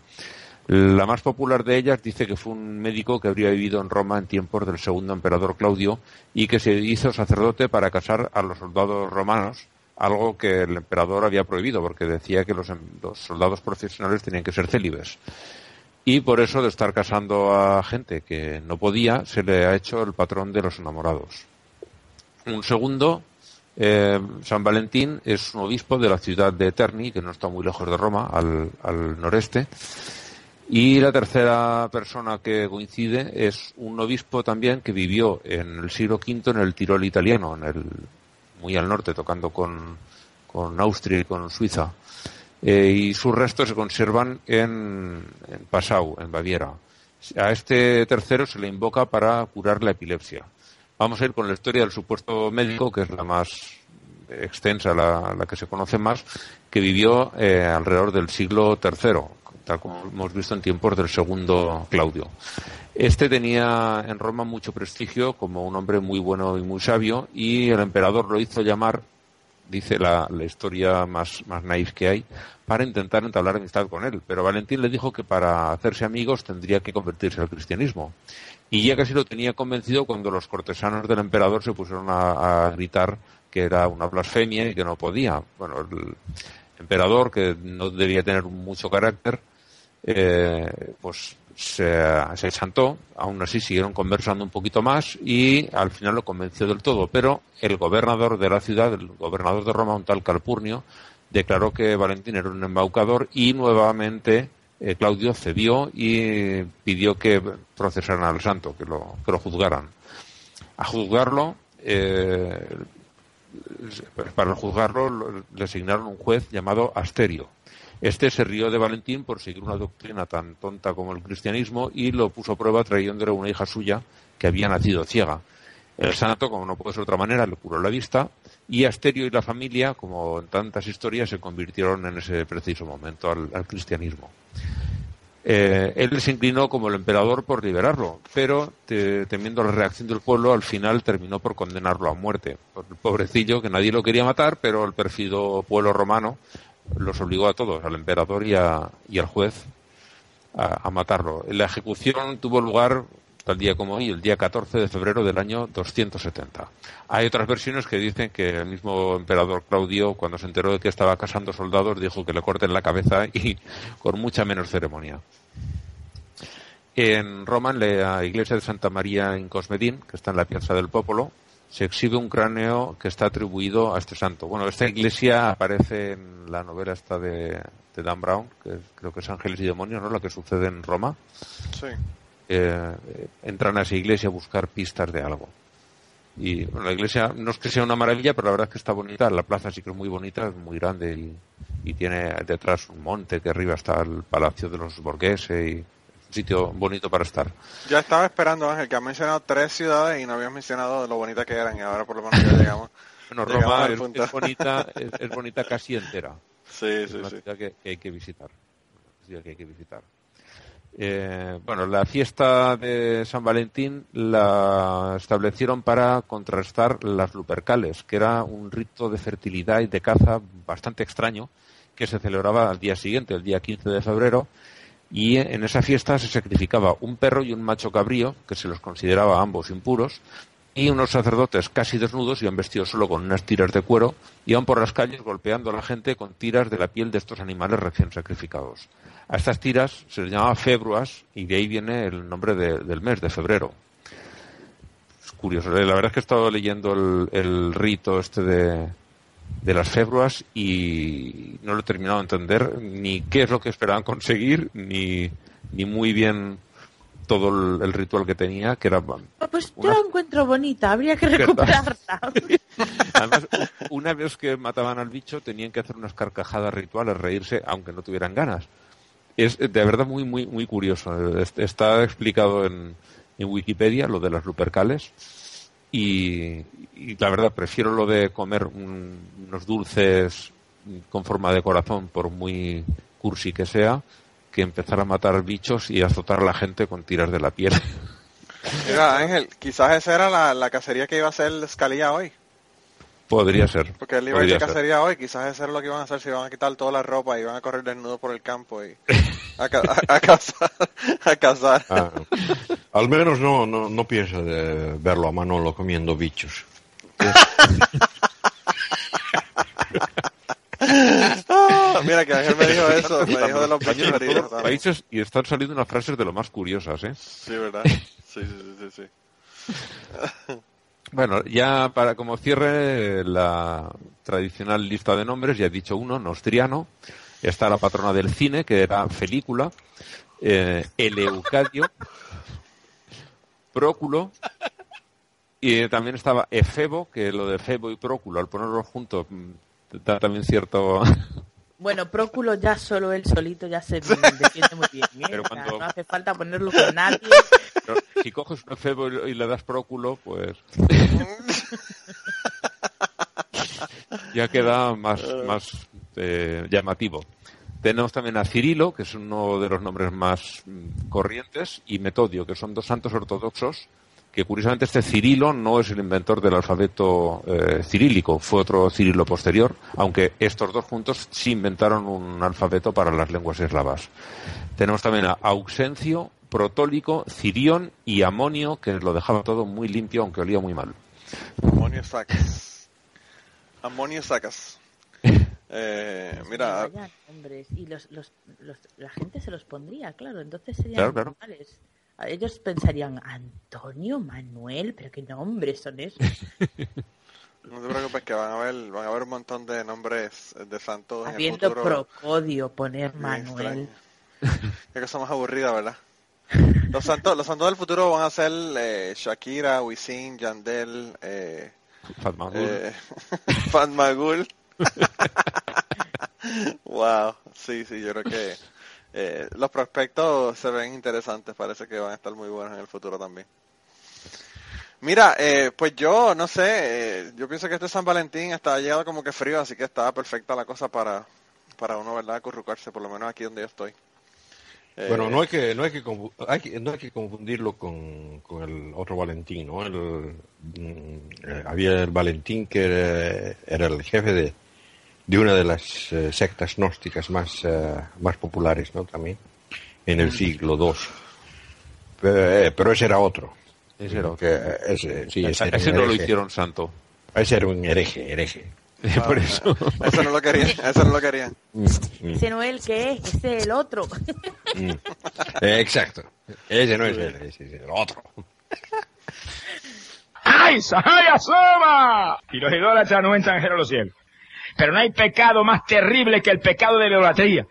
La más popular de ellas dice que fue un médico que habría vivido en Roma en tiempos del segundo emperador Claudio y que se hizo sacerdote para casar a los soldados romanos, algo que el emperador había prohibido porque decía que los, soldados profesionales tenían que ser célibes. Y por eso de estar casando a gente que no podía, se le ha hecho el patrón de los enamorados. Un segundo, eh, San Valentín es un obispo de la ciudad de Terni, que no está muy lejos de Roma, al, noreste. Y la tercera persona que coincide es un obispo también que vivió en el siglo V en el Tirol italiano, en el muy al norte, tocando con, con Austria y con Suiza. Eh, y sus restos se conservan en, en Passau, en Baviera. A este tercero se le invoca para curar la epilepsia. Vamos a ir con la historia del supuesto médico, que es la más extensa, la, que se conoce más, que vivió eh, alrededor del siglo III, tal como hemos visto en tiempos del segundo Claudio. Este tenía en Roma mucho prestigio como un hombre muy bueno y muy sabio, y el emperador lo hizo llamar, dice la, la historia más, más naif que hay, para intentar entablar amistad con él. Pero Valentín le dijo que para hacerse amigos tendría que convertirse al cristianismo. Y ya casi lo tenía convencido cuando los cortesanos del emperador se pusieron a, a gritar que era una blasfemia y que no podía. Bueno, el emperador, que no debía tener mucho carácter, eh, pues se, se aún así siguieron conversando un poquito más y al final lo convenció del todo, pero el gobernador de la ciudad, el gobernador de Roma, un tal Calpurnio, declaró que Valentín era un embaucador y nuevamente eh, Claudio cedió y pidió que procesaran al santo, que lo, que lo juzgaran. A juzgarlo, eh, para juzgarlo le asignaron un juez llamado Asterio. Este se rió de Valentín por seguir una doctrina tan tonta como el cristianismo y lo puso a prueba trayéndole una hija suya que había nacido ciega. El santo, como no puede ser de otra manera, le curó la vista y Asterio y la familia, como en tantas historias, se convirtieron en ese preciso momento al, cristianismo. Eh, él se inclinó como el emperador por liberarlo, pero te, temiendo la reacción del pueblo, al final terminó por condenarlo a muerte. El pobrecillo, que nadie lo quería matar, pero el perfido pueblo romano los obligó a todos, al emperador y, a, y al juez, a, a, matarlo. La ejecución tuvo lugar tal día como hoy, el día 14 de febrero del año 270. Hay otras versiones que dicen que el mismo emperador Claudio, cuando se enteró de que estaba casando soldados, dijo que le corten la cabeza y con mucha menos ceremonia. En Roma, en la iglesia de Santa María in Cosmedin, que está en la Piazza del Popolo, se exhibe un cráneo que está atribuido a este santo. Bueno, esta iglesia aparece en la novela esta de, de Dan Brown, que creo que es Ángeles y Demonios, ¿no? La que sucede en Roma. Sí. Eh, entran a esa iglesia a buscar pistas de algo. Y bueno, la iglesia no es que sea una maravilla, pero la verdad es que está bonita. La plaza sí que es muy bonita, es muy grande y, y tiene detrás un monte que arriba está el palacio de los Borghese y sitio bonito para estar. Ya estaba esperando, Ángel, que has mencionado tres ciudades y no habías mencionado lo bonita que eran y ahora por lo menos ya llegamos. Bueno, Roma es, es, bonita, es, es, bonita casi entera. Sí, sí, una sí. ciudad que, que, hay que visitar. Ciudad que hay que visitar. Eh, bueno, la fiesta de San Valentín la establecieron para contrastar las lupercales, que era un rito de fertilidad y de caza bastante extraño que se celebraba al día siguiente, el día 15 de febrero, y en esa fiesta se sacrificaba un perro y un macho cabrío, que se los consideraba ambos impuros, y unos sacerdotes casi desnudos iban vestidos solo con unas tiras de cuero, iban por las calles golpeando a la gente con tiras de la piel de estos animales recién sacrificados. A estas tiras se les llamaba februas y de ahí viene el nombre de, del mes, de febrero. Es curioso, la verdad es que he estado leyendo el rito este de, de las februas y no lo he terminado de entender ni qué es lo que esperaban conseguir, ni, ni muy bien todo el, el, ritual que tenía, que era... Pues yo la encuentro bonita, habría que recuperarla. Además, una vez que mataban al bicho, tenían que hacer unas carcajadas rituales, reírse, aunque no tuvieran ganas. Es de verdad muy, muy, muy curioso. Está explicado en, en Wikipedia lo de las lupercales. Y, y, la verdad, prefiero lo de comer un, unos dulces con forma de corazón, por muy cursi que sea, que empezar a matar bichos y azotar a la gente con tiras de la piel. Mira, Ángel, quizás esa era la, la cacería que iba a hacer Scalia hoy. Podría ser. Porque él iba a ir cacería hoy, quizás eso era lo que iban a hacer, se iban a quitar toda la ropa y iban a correr desnudo por el campo y a, a, a cazar. A cazar. Ah, al menos no, no, no piensa de verlo a Manolo comiendo bichos. ah, mira que Ángel me dijo eso, me dijo de los bichos heridos. Países y están saliendo unas frases de lo más curiosas, ¿eh? Sí, ¿verdad? Sí, sí, sí, sí. Bueno, ya para como cierre la tradicional lista de nombres, ya he dicho uno, Nostriano, está la patrona del cine, que era Felícula, eh, Eleucadio, Próculo, Y también estaba Efebo, que lo de Efebo y Próculo, al ponerlos juntos, mm, da también cierto... Bueno, Próculo ya solo él solito ya se defiende muy bien. ¿eh? Pero cuando- no hace falta ponerlo con nadie. Pero si coges un Efebo y y le das Próculo, pues... ya queda más, más eh, llamativo. Tenemos también a Cirilo, que es uno de los nombres más mm, corrientes, y Metodio, que son dos santos ortodoxos, que curiosamente este Cirilo no es el inventor del alfabeto eh, cirílico, fue otro Cirilo posterior, aunque estos dos juntos sí inventaron un alfabeto para las lenguas eslavas. Tenemos también a Auxencio, Protólico, Cirión y Amonio, que lo dejaba todo muy limpio, aunque olía muy mal. Amonio sacas. Amonio sacas. Eh, mira, Vaya nombres. Y los, los, los- la gente se los pondría, claro. Entonces serían Claro, claro. normales. A Ellos pensarían, Antonio, Manuel, pero qué nombres son esos. no te preocupes que van a ver, van a ver un montón de nombres de santos en el Habiendo futuro. Procodio, poner Manuel. extraño. Qué cosa más aburrida, ¿verdad? Los santos, los santos del futuro van a ser eh, Shakira, Wisin, Yandel, eh, Fatmagul. eh, Fatmagul. Wow, sí, sí, yo creo que eh, los prospectos se ven interesantes, parece que van a estar muy buenos en el futuro también. Mira, eh, pues yo no sé, eh, yo pienso que este San Valentín está llegado como que frío, así que está perfecta la cosa para, para uno, ¿verdad? Acurrucarse, por lo menos aquí donde yo estoy. Eh, Bueno, no hay que, no hay que, hay que- no hay que confundirlo con, con el otro Valentín, ¿no? El, mm, eh, había el Valentín que era, era el jefe de, de una de las eh, sectas gnósticas más, eh, más populares, ¿no? También, en el siglo II. Pero, eh, pero ese era otro. Ese era otro. Que, eh, ese, sí, ese, era Ese no lo hicieron santo. Ese era un hereje, hereje. Por eso. Eso no lo querían, eso no lo querían. Mm, mm, Ese Noel, ¿qué es? Ese es el otro. mm. Eh, exacto. Ese no es él, ese es el otro. ¡Ay, ¡Ay, asoma! Y los idólatras no entran en los cielos. Pero no hay pecado más terrible que el pecado de la idolatría.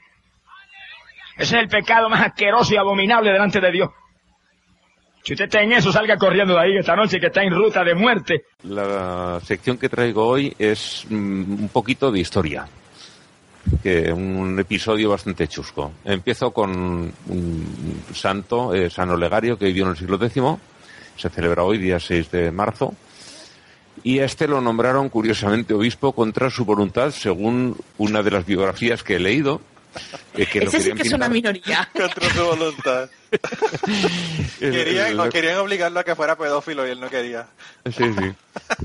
Ese es el pecado más asqueroso y abominable delante de Dios. Si usted está en eso, salga corriendo de ahí esta noche que está en ruta de muerte. La sección que traigo hoy es mm, un poquito de historia. Que un episodio bastante chusco. Empiezo con un santo, eh, San Olegario, que vivió en el siglo X. Se celebra hoy, día 6 de marzo. Y a este lo nombraron curiosamente obispo contra su voluntad, según una de las biografías que he leído. eh, que lo Ese sí que es una minoría. Contra su voluntad. Querían, querían obligarlo a que fuera pedófilo y él no quería. Sí, sí.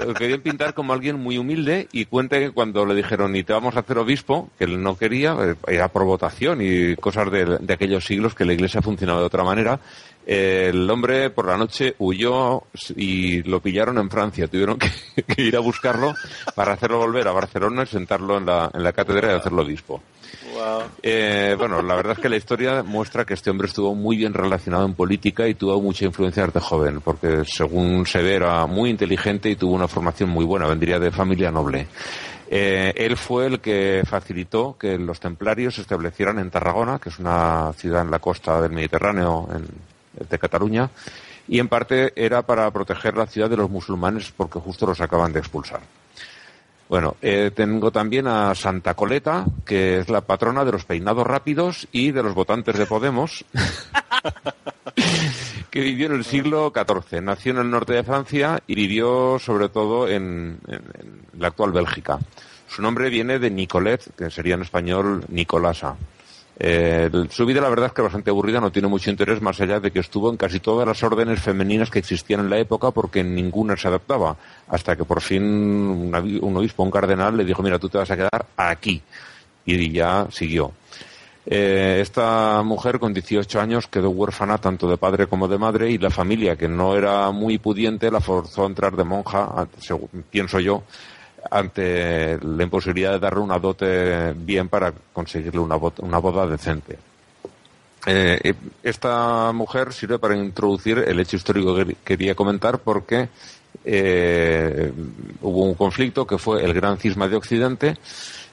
Lo querían pintar como alguien muy humilde y cuenta que cuando le dijeron y te vamos a hacer obispo, que él no quería, eh, era por votación y cosas de, de aquellos siglos que la iglesia funcionaba de otra manera, el hombre por la noche huyó y lo pillaron en Francia. Tuvieron que, que ir a buscarlo para hacerlo volver a Barcelona y sentarlo en la, en la cátedra y hacerlo obispo. Wow. Eh, bueno, la verdad es que la historia muestra que este hombre estuvo muy bien relacionado en política y tuvo mucha influencia desde joven, porque según se ve era muy inteligente y tuvo una formación muy buena, vendría de familia noble. Eh, él fue el que facilitó que los templarios se establecieran en Tarragona, que es una ciudad en la costa del Mediterráneo en- de Cataluña, y en parte era para proteger la ciudad de los musulmanes porque justo los acaban de expulsar. Bueno, eh, tengo también a Santa Coleta, que es la patrona de los peinados rápidos y de los votantes de Podemos, que vivió en el siglo XIV. Nació en el norte de Francia y vivió sobre todo en, en- la actual Bélgica. Su nombre viene de Nicolet, que sería en español Nicolasa. Eh, su vida la verdad es que bastante aburrida, no tiene mucho interés más allá de que estuvo en casi todas las órdenes femeninas que existían en la época porque ninguna se adaptaba, hasta que por fin un, obispo, un cardenal le dijo, mira, tú te vas a quedar aquí. Y ya siguió. Eh, esta mujer con 18 años quedó huérfana tanto de padre como de madre y la familia, que no era muy pudiente, la forzó a entrar de monja, según- pienso yo, ante la imposibilidad de darle una dote bien para conseguirle una, una boda decente. Eh, esta mujer sirve para introducir el hecho histórico que quería comentar porque eh, hubo un conflicto que fue el Gran Cisma de Occidente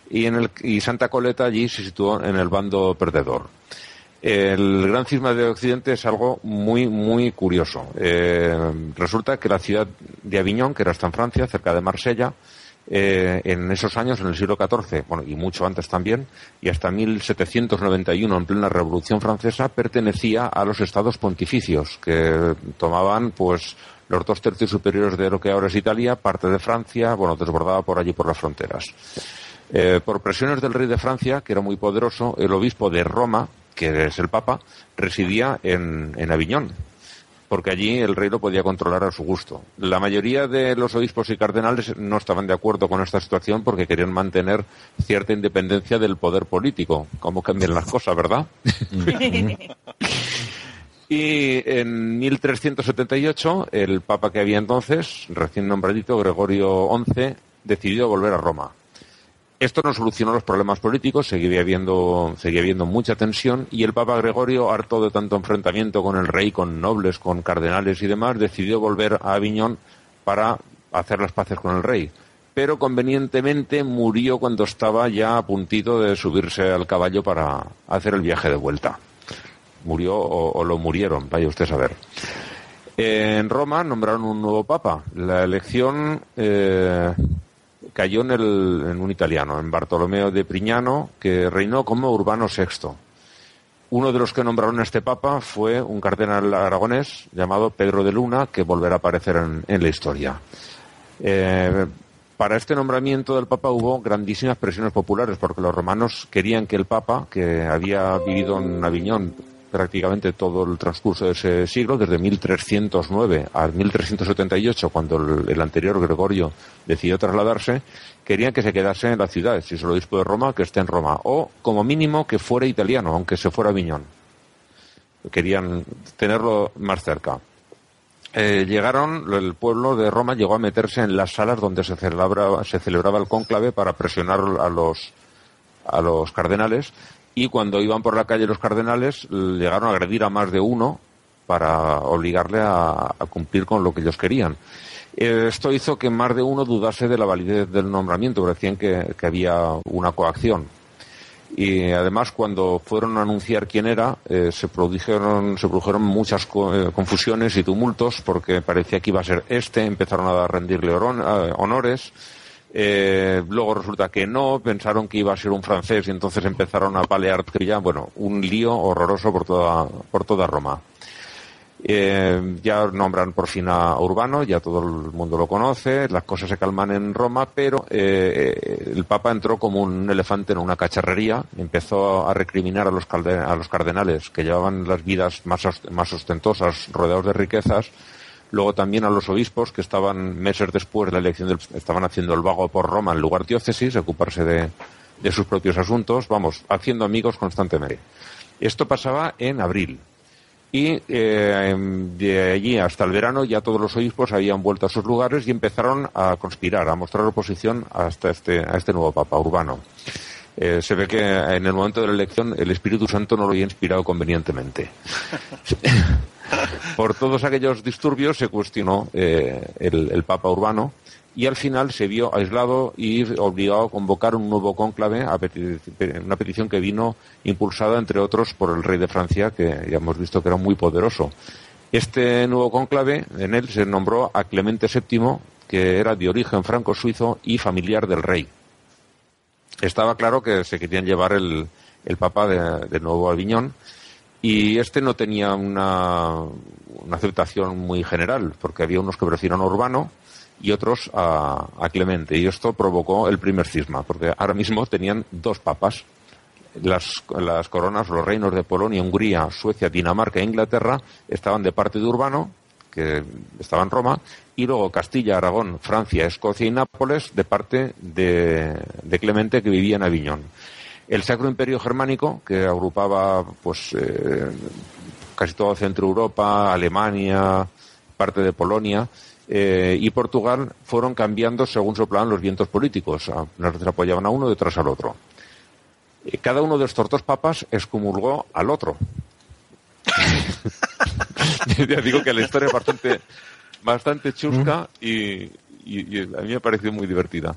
y, en el, y Santa Coleta allí se situó en el bando perdedor. El gran cisma de Occidente es algo muy, muy curioso. Eh, resulta que la ciudad de Aviñón, que era hasta en Francia, cerca de Marsella, eh, en esos años, en el siglo XIV, bueno, y mucho antes también, y hasta 1791, en plena Revolución Francesa, pertenecía a los estados pontificios, que tomaban, pues, los dos tercios superiores de lo que ahora es Italia, parte de Francia, bueno, desbordaba por allí por las fronteras. Eh, por presiones del rey de Francia, que era muy poderoso, el obispo de Roma, que es el Papa, residía en, en Aviñón, porque allí el rey lo podía controlar a su gusto. La mayoría de los obispos y cardenales no estaban de acuerdo con esta situación porque querían mantener cierta independencia del poder político. ¿Cómo cambian las cosas, verdad? y en 1378, el papa que había entonces, recién nombradito, Gregorio XI, decidió volver a Roma. Esto no solucionó los problemas políticos, seguía habiendo, seguía habiendo mucha tensión y el Papa Gregorio, harto de tanto enfrentamiento con el rey, con nobles, con cardenales y demás, decidió volver a Aviñón para hacer las paces con el rey. Pero convenientemente murió cuando estaba ya a puntito de subirse al caballo para hacer el viaje de vuelta. Murió o, lo murieron, vaya usted a saber. En Roma nombraron un nuevo papa. La elección eh, cayó en, un italiano, en Bartolomeo de Prignano, que reinó como Urbano VI. Uno de los que nombraron a este papa fue un cardenal aragonés llamado Pedro de Luna, que volverá a aparecer en, en la historia. Eh, para este nombramiento del Papa hubo grandísimas presiones populares, porque los romanos querían que el Papa, que había vivido en Aviñón prácticamente todo el transcurso de ese siglo, desde 1309 a 1378, cuando el, el, anterior Gregorio decidió trasladarse, querían que se quedase en la ciudad, si es el obispo de Roma, que esté en Roma, o como mínimo que fuera italiano, aunque se fuera a Viñón. Querían tenerlo más cerca. Eh, llegaron, el pueblo de Roma llegó a meterse en las salas donde se celebraba, se celebraba el cónclave para presionar a los, a los cardenales y cuando iban por la calle los cardenales llegaron a agredir a más de uno para obligarle a, cumplir con lo que ellos querían. Eh, esto hizo que más de uno dudase de la validez del nombramiento, decían que, que había una coacción. Y además, cuando fueron a anunciar quién era, eh, se, produjeron, muchas eh, confusiones y tumultos porque parecía que iba a ser este, empezaron a rendirle honores. Eh, luego resulta que no, pensaron que iba a ser un francés y entonces empezaron a palear ya, bueno, un lío horroroso por toda, por toda Roma. Eh, ya nombran por fin a Urbano, ya todo el mundo lo conoce, las cosas se calman en Roma, pero eh, el Papa entró como un elefante en una cacharrería, empezó a recriminar a los, a los cardenales que llevaban las vidas más, más ostentosas, rodeados de riquezas, luego también a los obispos que estaban meses después de la elección del, estaban haciendo el vago por Roma en lugar diócesis, ocuparse de, de sus propios asuntos, vamos, haciendo amigos constantemente. Esto pasaba en abril. Y eh, de allí hasta el verano ya todos los obispos habían vuelto a sus lugares y empezaron a conspirar, a mostrar oposición hasta este, a este nuevo Papa Urbano. Eh, se ve que en el momento de la elección el Espíritu Santo no lo había inspirado convenientemente. Por todos aquellos disturbios se cuestionó eh, el, Papa Urbano y al final se vio aislado y obligado a convocar un nuevo cónclave, una petición que vino impulsada, entre otros, por el rey de Francia, que ya hemos visto que era muy poderoso. Este nuevo cónclave, en él se nombró a Clemente VII, que era de origen franco-suizo y familiar del rey. Estaba claro que se querían llevar el, el Papa de, de nuevo a Aviñón, y este no tenía una, aceptación muy general, porque había unos que prefieren Urbano y otros a, Clemente. Y esto provocó el primer cisma, porque ahora mismo tenían dos papas. Las, las coronas, los reinos de Polonia, Hungría, Suecia, Dinamarca e Inglaterra estaban de parte de Urbano, que estaba en Roma, y luego Castilla, Aragón, Francia, Escocia y Nápoles de parte de Clemente, que vivía en Aviñón. El Sacro Imperio Germánico, que agrupaba pues eh, casi toda Centro Europa, Alemania, parte de Polonia eh, y Portugal, fueron cambiando según soplaban los vientos políticos. Unas veces apoyaban a uno, detrás al otro. Eh, cada uno de estos dos papas excomulgó al otro. ya digo que la historia es bastante, bastante chusca y, y, y a mí me ha parecido muy divertida.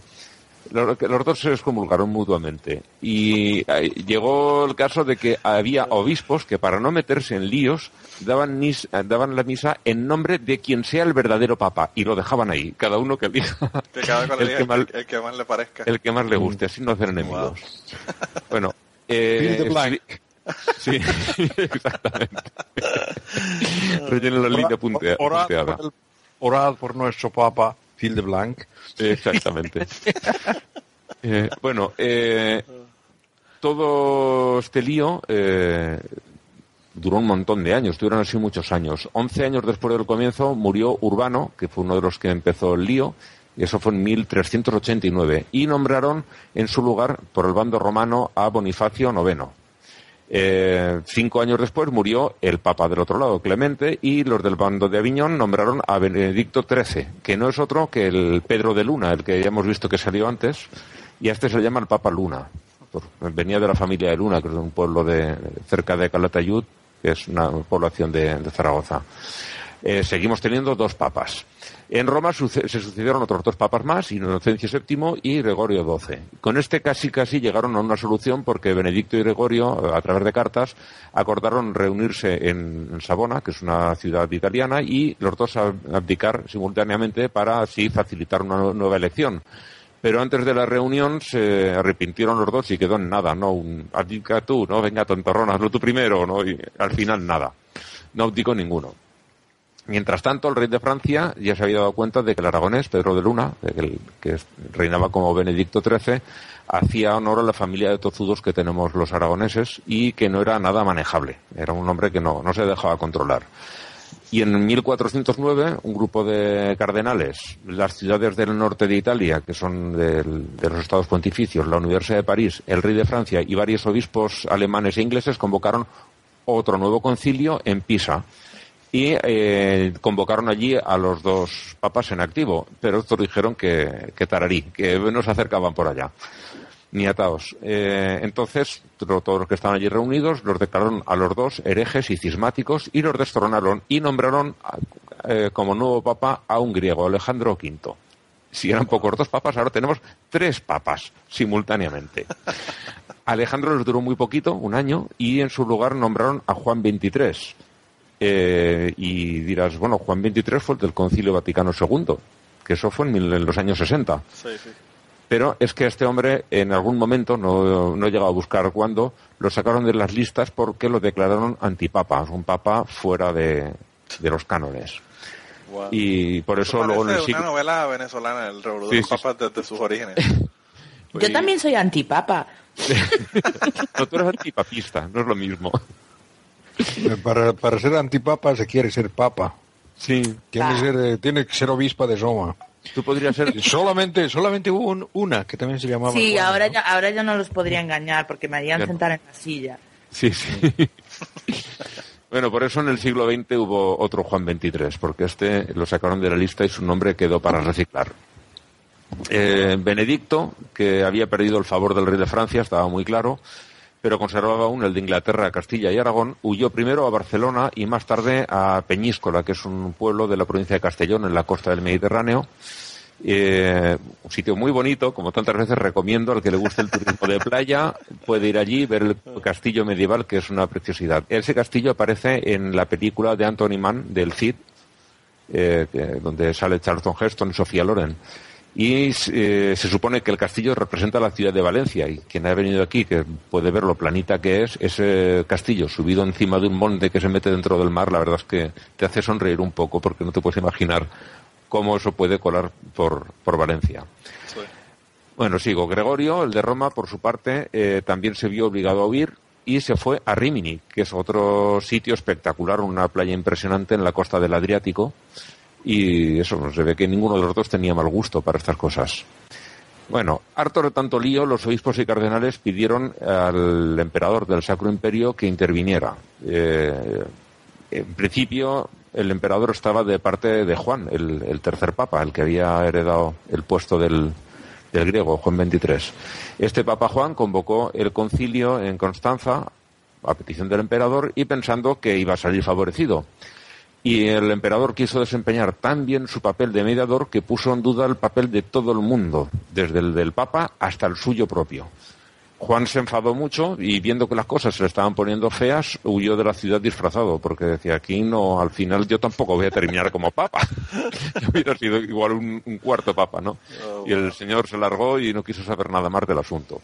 Los, los dos se excomulgaron mutuamente. Y eh, llegó el caso de que había obispos que para no meterse en líos daban, mis- eh, daban la misa en nombre de quien sea el verdadero papa y lo dejaban ahí, cada uno que elija Que cada cual el elija que el, mal- el que más le parezca. el que más le guste, así no hacer enemigos. Bueno, eh. Sí, exactamente. Rellenen la línea Orad punteada. por, el- orad por nuestro Papa, Phil de Blanc. Exactamente. Eh, bueno, eh, todo este lío eh, duró un montón de años, tuvieron así muchos años. Once años después del comienzo murió Urbano, que fue uno de los que empezó el lío, y eso fue en 1389, y nombraron en su lugar, por el bando romano, a Bonifacio IX. Eh, cinco años después murió el Papa del otro lado, Clemente, y los del bando de Aviñón nombraron a Benedicto XIII, que no es otro que el Pedro de Luna, el que ya hemos visto que salió antes, y a este se le llama el Papa Luna. Venía de la familia de Luna, que es un pueblo de cerca de Calatayud, que es una población de, de Zaragoza. Eh, seguimos teniendo dos papas. En Roma se sucedieron otros dos papas más, Inocencio VII y Gregorio XII. Con este casi casi llegaron a una solución porque Benedicto y Gregorio, a través de cartas, acordaron reunirse en, Savona, que es una ciudad italiana, y los dos ab- abdicar simultáneamente para así facilitar una nu- nueva elección. Pero antes de la reunión se arrepintieron los dos y quedó en nada, ¿no? Un, abdica tú, ¿no? Venga, tontorrón, hazlo tú primero, ¿no? Y al final nada. No abdicó ninguno. Mientras tanto, el rey de Francia ya se había dado cuenta de que el aragonés, Pedro de Luna, que, reinaba como Benedicto XIII, hacía honor a la familia de tozudos que tenemos los aragoneses y que no era nada manejable. Era un hombre que no, no se dejaba controlar. Y en 1409, un grupo de cardenales, las ciudades del norte de Italia, que son de los estados pontificios, la Universidad de París, el rey de Francia y varios obispos alemanes e ingleses convocaron otro nuevo concilio en Pisa y eh, convocaron allí a los dos papas en activo, pero estos dijeron que, que tararí, que no se acercaban por allá, ni ataos. Eh, entonces, todos los que estaban allí reunidos los declararon a los dos herejes y cismáticos y los destronaron y nombraron eh, como nuevo papa a un griego, Alejandro V. Si eran pocos dos papas, ahora tenemos tres papas simultáneamente. Alejandro les duró muy poquito, un año, y en su lugar nombraron a Juan XXIII. Eh, y dirás, bueno, Juan XXIII fue el del Concilio Vaticano II, que eso fue en, mil- en los años 60. Sí, sí. Pero es que este hombre, en algún momento, no, no he llegado a buscar cuándo, lo sacaron de las listas porque lo declararon antipapa, un papa fuera de, de los cánones. Wow. Y por eso Eso luego en el siglo... una novela venezolana, el revolución Sí, de los sí, papas desde sus orígenes. Yo también soy antipapa. No, tú eres antipapista, no es lo mismo. Eh, Para, para ser antipapa se quiere ser papa. Sí. Tiene, Ah. que ser, eh, tiene que ser obispa de Roma. Tú podrías ser... Solamente, solamente hubo un- una que también se llamaba. Sí, Juana, ahora ¿no? ya, ahora ya no los podría engañar porque me harían sentar en la silla. Sí, sí. Bueno, por eso en el siglo XX hubo otro Juan XXIII, porque este lo sacaron de la lista y su nombre quedó para reciclar. Eh, Benedicto, que había perdido el favor del rey de Francia, estaba muy claro, pero conservaba aún el de Inglaterra, Castilla y Aragón, huyó primero a Barcelona y más tarde a Peñíscola, que es un pueblo de la provincia de Castellón, en la costa del Mediterráneo. Eh, un sitio muy bonito, como tantas veces recomiendo al que le guste el turismo de playa, puede ir allí ver el castillo medieval, que es una preciosidad. Ese castillo aparece en la película de Anthony Mann, del Cid, eh, donde sale Charlton Heston y Sofía Loren. Y eh, se supone que el castillo representa la ciudad de Valencia y quien ha venido aquí, que puede ver lo planita que es, ese castillo subido encima de un monte que se mete dentro del mar, la verdad es que te hace sonreír un poco porque no te puedes imaginar cómo eso puede colar por, por Valencia. Sí. Bueno, sigo. Gregorio, el de Roma, por su parte, eh, también se vio obligado a huir y se fue a Rimini, que es otro sitio espectacular, una playa impresionante en la costa del Adriático. Y eso, se ve que ninguno de los dos tenía mal gusto para estas cosas. Bueno, hartos de tanto lío, los obispos y cardenales pidieron al emperador del Sacro Imperio que interviniera. Eh, en principio, el emperador estaba de parte de Juan, el, el tercer papa, el que había heredado el puesto del, del griego, Juan XXIII. Este papa Juan convocó el concilio en Constanza a petición del emperador y pensando que iba a salir favorecido. Y el emperador quiso desempeñar tan bien su papel de mediador que puso en duda el papel de todo el mundo, desde el del Papa hasta el suyo propio. Juan se enfadó mucho y viendo que las cosas se le estaban poniendo feas, huyó de la ciudad disfrazado, porque decía, aquí no, al final yo tampoco voy a terminar como papa. Hubiera sido igual un, un cuarto papa, ¿no? Oh, y el señor se largó y no quiso saber nada más del asunto.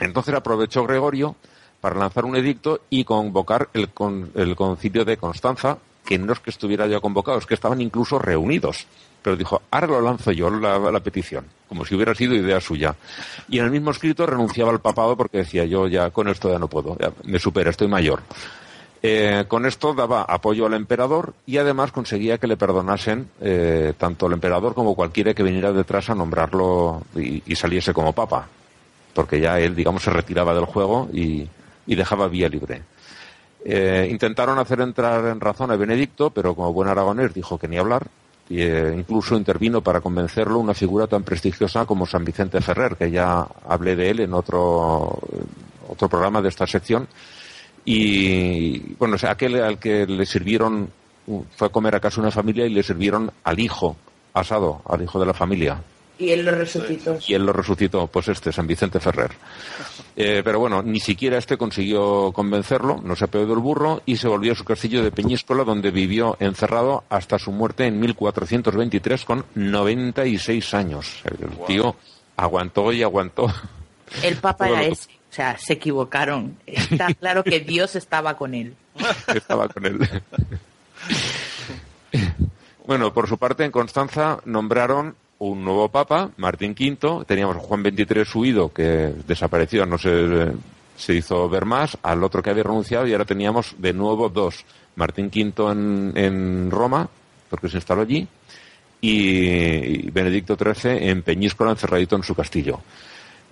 Entonces aprovechó Gregorio para lanzar un edicto y convocar el, con- el concilio de Constanza, que no es que estuviera ya convocado, es que estaban incluso reunidos. Pero dijo, ahora lo lanzo yo la, petición, como si hubiera sido idea suya. Y en el mismo escrito renunciaba al papado porque decía, yo ya con esto ya no puedo, me supera, estoy mayor. Eh, con esto daba apoyo al emperador y además conseguía que le perdonasen eh, tanto el emperador como cualquiera que viniera detrás a nombrarlo y, saliese como papa, porque ya él, digamos, se retiraba del juego y dejaba vía libre. Eh, intentaron hacer entrar en razón a Benedicto, pero como buen aragonés dijo que ni hablar. Y, eh, incluso intervino para convencerlo una figura tan prestigiosa como San Vicente Ferrer, que ya hablé de él en otro, otro programa de esta sección. Y bueno, aquel al que le sirvieron, fue a comer a casa una familia y le sirvieron al hijo asado, al hijo de la familia. Y él lo resucitó. Y él lo resucitó, pues este, San Vicente Ferrer. Eh, pero bueno, ni siquiera este consiguió convencerlo, no se apeó del burro y se volvió a su castillo de Peñíscola, donde vivió encerrado hasta su muerte en 1423 con 96 años. El tío aguantó y aguantó. El papa era ese. O sea, se equivocaron. Está claro que Dios estaba con él. estaba con él. bueno, por su parte, en Constanza nombraron un nuevo papa, Martín V. Teníamos a Juan XXIII huido, que desapareció, no se, se hizo ver más, al otro que había renunciado, y ahora teníamos de nuevo dos. Martín V en, en Roma, porque se instaló allí, y Benedicto XIII en Peñíscola, encerradito en su castillo.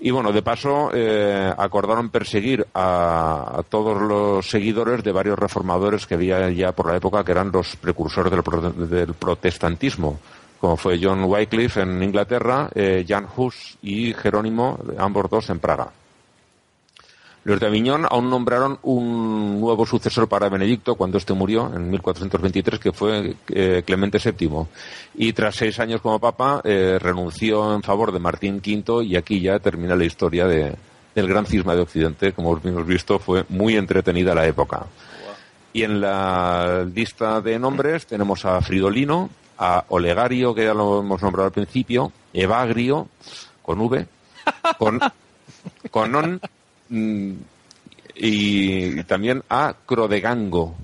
Y bueno, de paso, eh, acordaron perseguir a, todos los seguidores de varios reformadores que había ya por la época, que eran los precursores del protestantismo, como fue John Wycliffe en Inglaterra, eh, Jan Hus y Jerónimo, ambos dos en Praga. Los de Aviñón aún nombraron un nuevo sucesor para Benedicto cuando este murió en 1423, que fue eh, Clemente VII. Y tras seis años como papa, eh, renunció en favor de Martín V y aquí ya termina la historia de- del gran cisma de Occidente. Como hemos visto, fue muy entretenida la época. Y en la lista de nombres tenemos a Fridolino, a Olegario, que ya lo hemos nombrado al principio, Evagrio, con V, con, con On, mm, y también a Crodegango.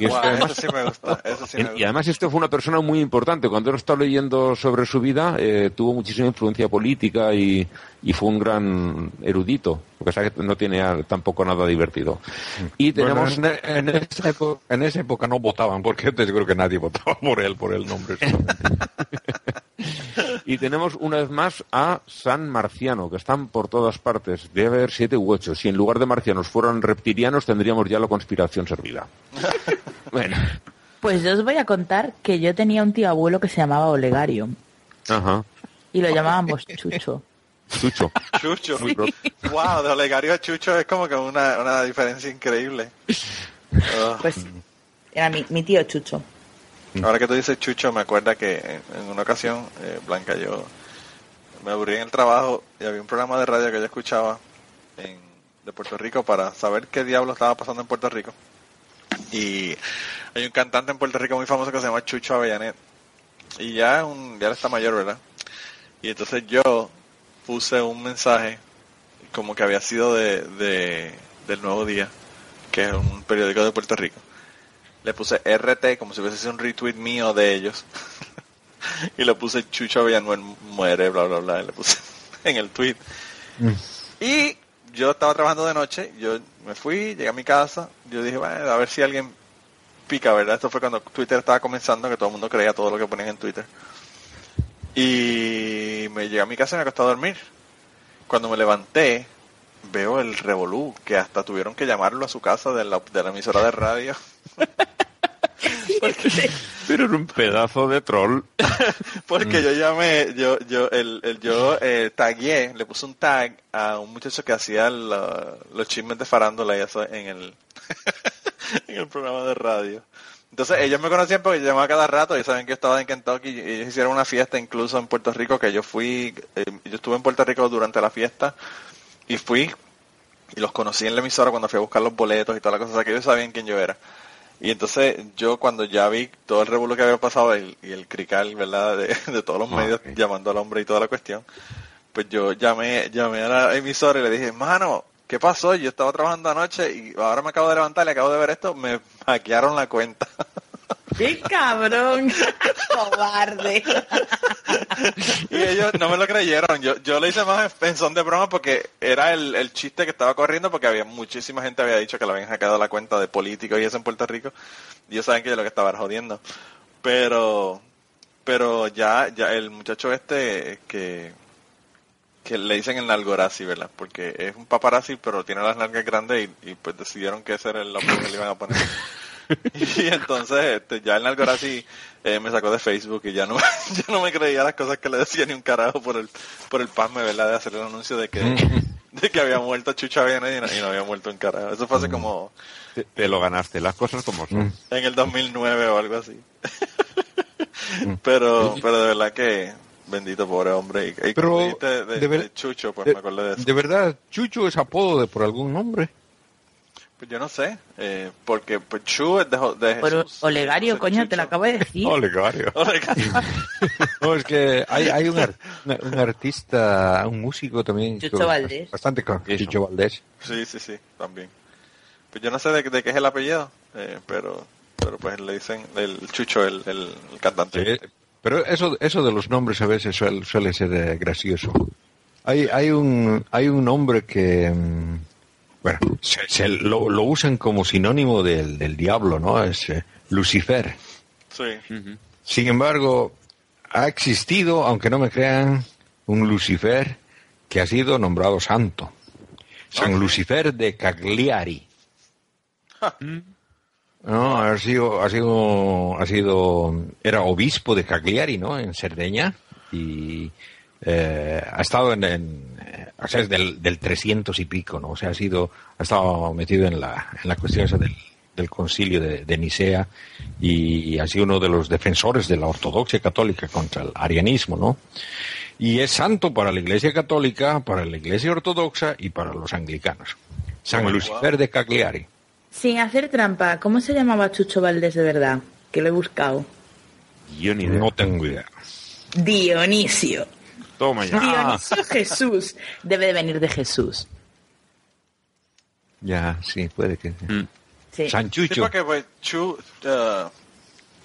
Y Wow, eso sí me gusta. Eso sí me y gusta. además este fue una persona muy importante. Cuando él estaba leyendo sobre su vida, eh, tuvo muchísima influencia política y, y fue un gran erudito. Lo que pasa es que no tiene tampoco nada divertido. Y tenemos... Bueno, en, en esa época, en esa época no votaban, porque te seguro que nadie votaba por él, por el nombre. Y tenemos una vez más a San Marciano, que están por todas partes. Debe haber siete u ocho. Si en lugar de marcianos fueran reptilianos, tendríamos ya la conspiración servida. bueno, Pues yo os voy a contar que yo tenía un tío abuelo que se llamaba Olegario ajá. y lo llamábamos Chucho. Chucho. Chucho. Wow, de Olegario a Chucho es como que una, una diferencia increíble. Oh. Pues era mi, mi tío Chucho. Ahora que tú dices Chucho, me acuerda que en, una ocasión, eh, Blanca, yo me aburrí en el trabajo y había un programa de radio que yo escuchaba en, de Puerto Rico para saber qué diablo estaba pasando en Puerto Rico. Y hay un cantante en Puerto Rico muy famoso que se llama Chucho Avellanet. Y ya, un, ya está mayor, ¿verdad? Y entonces yo puse un mensaje como que había sido de del Nuevo Día, que es un periódico de Puerto Rico le puse RT como si hubiese sido un retweet mío de ellos. y le puse Chucho Villanuel muere, bla, bla, bla. Y le puse en el tweet. Y yo estaba trabajando de noche, yo me fui, llegué a mi casa, yo dije, bueno, a ver si alguien pica, ¿verdad? Esto fue cuando Twitter estaba comenzando, que todo el mundo creía todo lo que ponían en Twitter. Y me llegué a mi casa y me acosté a dormir. Cuando me levanté, veo el revolú, que hasta tuvieron que llamarlo a su casa de la, de la emisora de radio. Pero era un pedazo de troll. Porque yo llamé, yo, yo, el, el- yo eh, tagué, le puse un tag a un muchacho que hacía la- los chismes de farándula y eso en el, en el programa de radio. Entonces ellos me conocían porque yo llamaba cada rato, y saben que yo estaba en Kentucky, y ellos hicieron una fiesta incluso en Puerto Rico, que yo fui, eh, yo estuve en Puerto Rico durante la fiesta, y fui, y los conocí en la emisora cuando fui a buscar los boletos y toda la cosa, o sea que ellos sabían quién yo era. Y entonces yo cuando ya vi todo el revuelo que había pasado y, y el crical, ¿verdad? De, de todos los Ah, medios llamando al hombre y toda la cuestión, pues yo llamé, llamé a la emisora y le dije, mano, ¿qué pasó? Yo estaba trabajando anoche y ahora me acabo de levantar y acabo de ver esto, me hackearon la cuenta. ¡Qué cabrón! ¡Cobarde! y ellos no me lo creyeron. Yo, yo le hice más en son de broma porque era el, el chiste que estaba corriendo porque había muchísima gente había dicho que le habían hackeado la cuenta de políticos y eso en Puerto Rico. Y ellos saben que yo lo que estaba jodiendo. Pero, pero ya, ya el muchacho este que, que le dicen el nalgorazi, ¿verdad? Porque es un paparazzi, pero tiene las nalgas grandes y, y pues decidieron que ese era el nombre que le iban a poner. y entonces este, ya el nalgorazi eh, me sacó de Facebook y ya no, ya no me creía las cosas que le decía ni un carajo por el, por el pasme, ¿verdad? De hacer el anuncio de que, de que había muerto Chucha Viene y no, y no había muerto un carajo. Eso fue hace como Te, te lo ganaste, las cosas como son. en el 2009 o algo así. pero, pero de verdad que bendito pobre hombre. Y, y Pero, de, de Chucho, pues de, me acordé de eso. de verdad, Chucho es apodo de por algún nombre. Pues yo no sé, eh, porque pues, Chu es de, de Pero Jesús. Olegario, coño, te lo acabo de decir. Olegario. Olegario. No, es que hay, hay un, un artista, un músico también. Chucho Valdés. Bastante con. Chucho Valdés. Sí, sí, sí, también. Pues yo no sé de, de qué es el apellido, eh, pero pero pues le dicen el Chucho, el, el, el cantante. Sí, Pero eso, eso de los nombres a veces suele, suele ser eh, gracioso. Hay, hay un, hay un nombre que, mm, bueno, se, se lo, lo usan como sinónimo del, del diablo, ¿no? Es eh, Lucifer. Sí. Sin embargo, ha existido, aunque no me crean, un Lucifer que ha sido nombrado santo. San. Lucifer de Cagliari. No, ha sido, ha sido, ha sido, era obispo de Cagliari, ¿no? En Cerdeña y eh, ha estado en, en, o sea, es del, del 300 y pico, ¿no? O sea, ha sido, ha estado metido en la, en la cuestión esa del, del concilio de, de Nicea y ha sido uno de los defensores de la ortodoxia católica contra el arianismo, ¿no? Y es santo para la Iglesia católica, para la Iglesia ortodoxa y para los anglicanos. San Wow. Lucifer de Cagliari. Sin hacer trampa, ¿cómo se llamaba Chucho Valdés de verdad? Que lo he buscado. Yo ni idea. No tengo idea. Dionisio. Toma ya. Dionisio Jesús. Debe de venir de Jesús. Ya, sí, puede que. Sí. San Sí, Chucho. porque pues Chu, eh,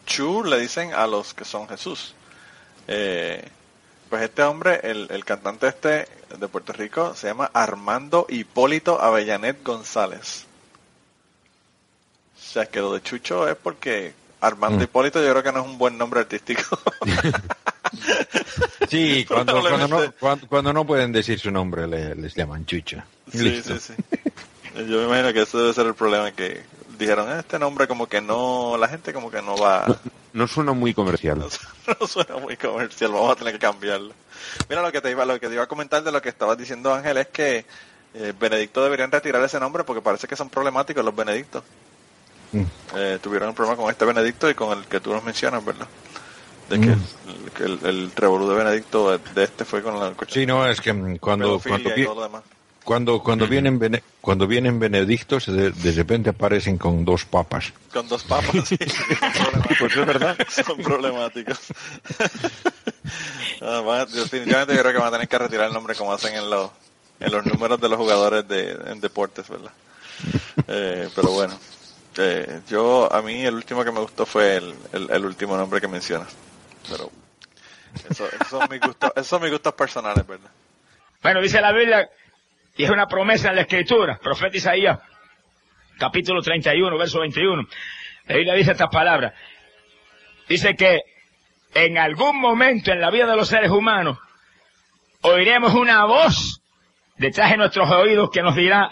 Chu le dicen a los que son Jesús. Eh, pues este hombre, el, el cantante este de Puerto Rico, se llama Armando Hipólito Avellanet González. O sea, que lo de Chucho es porque Armando Mm. Hipólito yo creo que no es un buen nombre artístico. Sí, cuando, cuando, no, cuando, cuando no pueden decir su nombre le- les llaman Chucho. sí, Listo. sí, sí. Yo me imagino que ese debe ser el problema, que dijeron, "Eh, este nombre como que no, la gente como que no va... No suena muy comercial. No suena muy comercial, vamos a tener que cambiarlo. Mira lo que te iba, lo que te iba a comentar de lo que estabas diciendo Ángel es que eh, Benedicto deberían retirar ese nombre porque parece que son problemáticos los Benedictos. Mm. Eh, tuvieron un problema con este Benedicto y con el que tú nos mencionas, ¿verdad? De que, Mm. el, que el, el revolú de Benedicto de este fue con la Sí, no, es que mm, cuando, cuando, vi- cuando, cuando vienen, bene- cuando vienen benedictos, de, de repente aparecen con dos papas. Con dos papas. sí, son problemáticos. Pues es verdad. Son problemáticos. Ah, a- definitivamente yo creo que van a tener que retirar el nombre como hacen en los, en los números de los jugadores de, en deportes, ¿verdad? Eh, pero bueno, eh, yo a mí el último que me gustó fue el, el, el último nombre que mencionas. Pero eso, esos son mis gustos, esos son mis gustos personales, ¿verdad? Bueno, dice la Biblia, y es una promesa en la Escritura, profeta Isaías, capítulo 31, verso 21. La Biblia dice estas palabras. Dice que en algún momento en la vida de los seres humanos oiremos una voz detrás de nuestros oídos que nos dirá,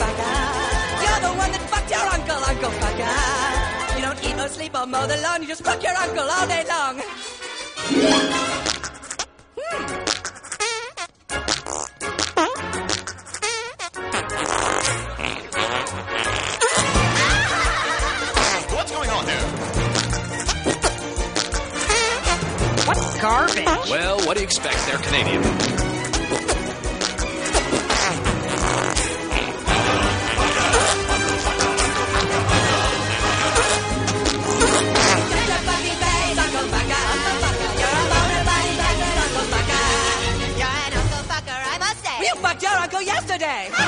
faggot. You're the one that fucked your uncle, uncle faggot. You don't eat or sleep or mow the lawn, you just fuck your uncle all day long. Hmm. Garbage. Well, what do you expect? They're Canadian. today.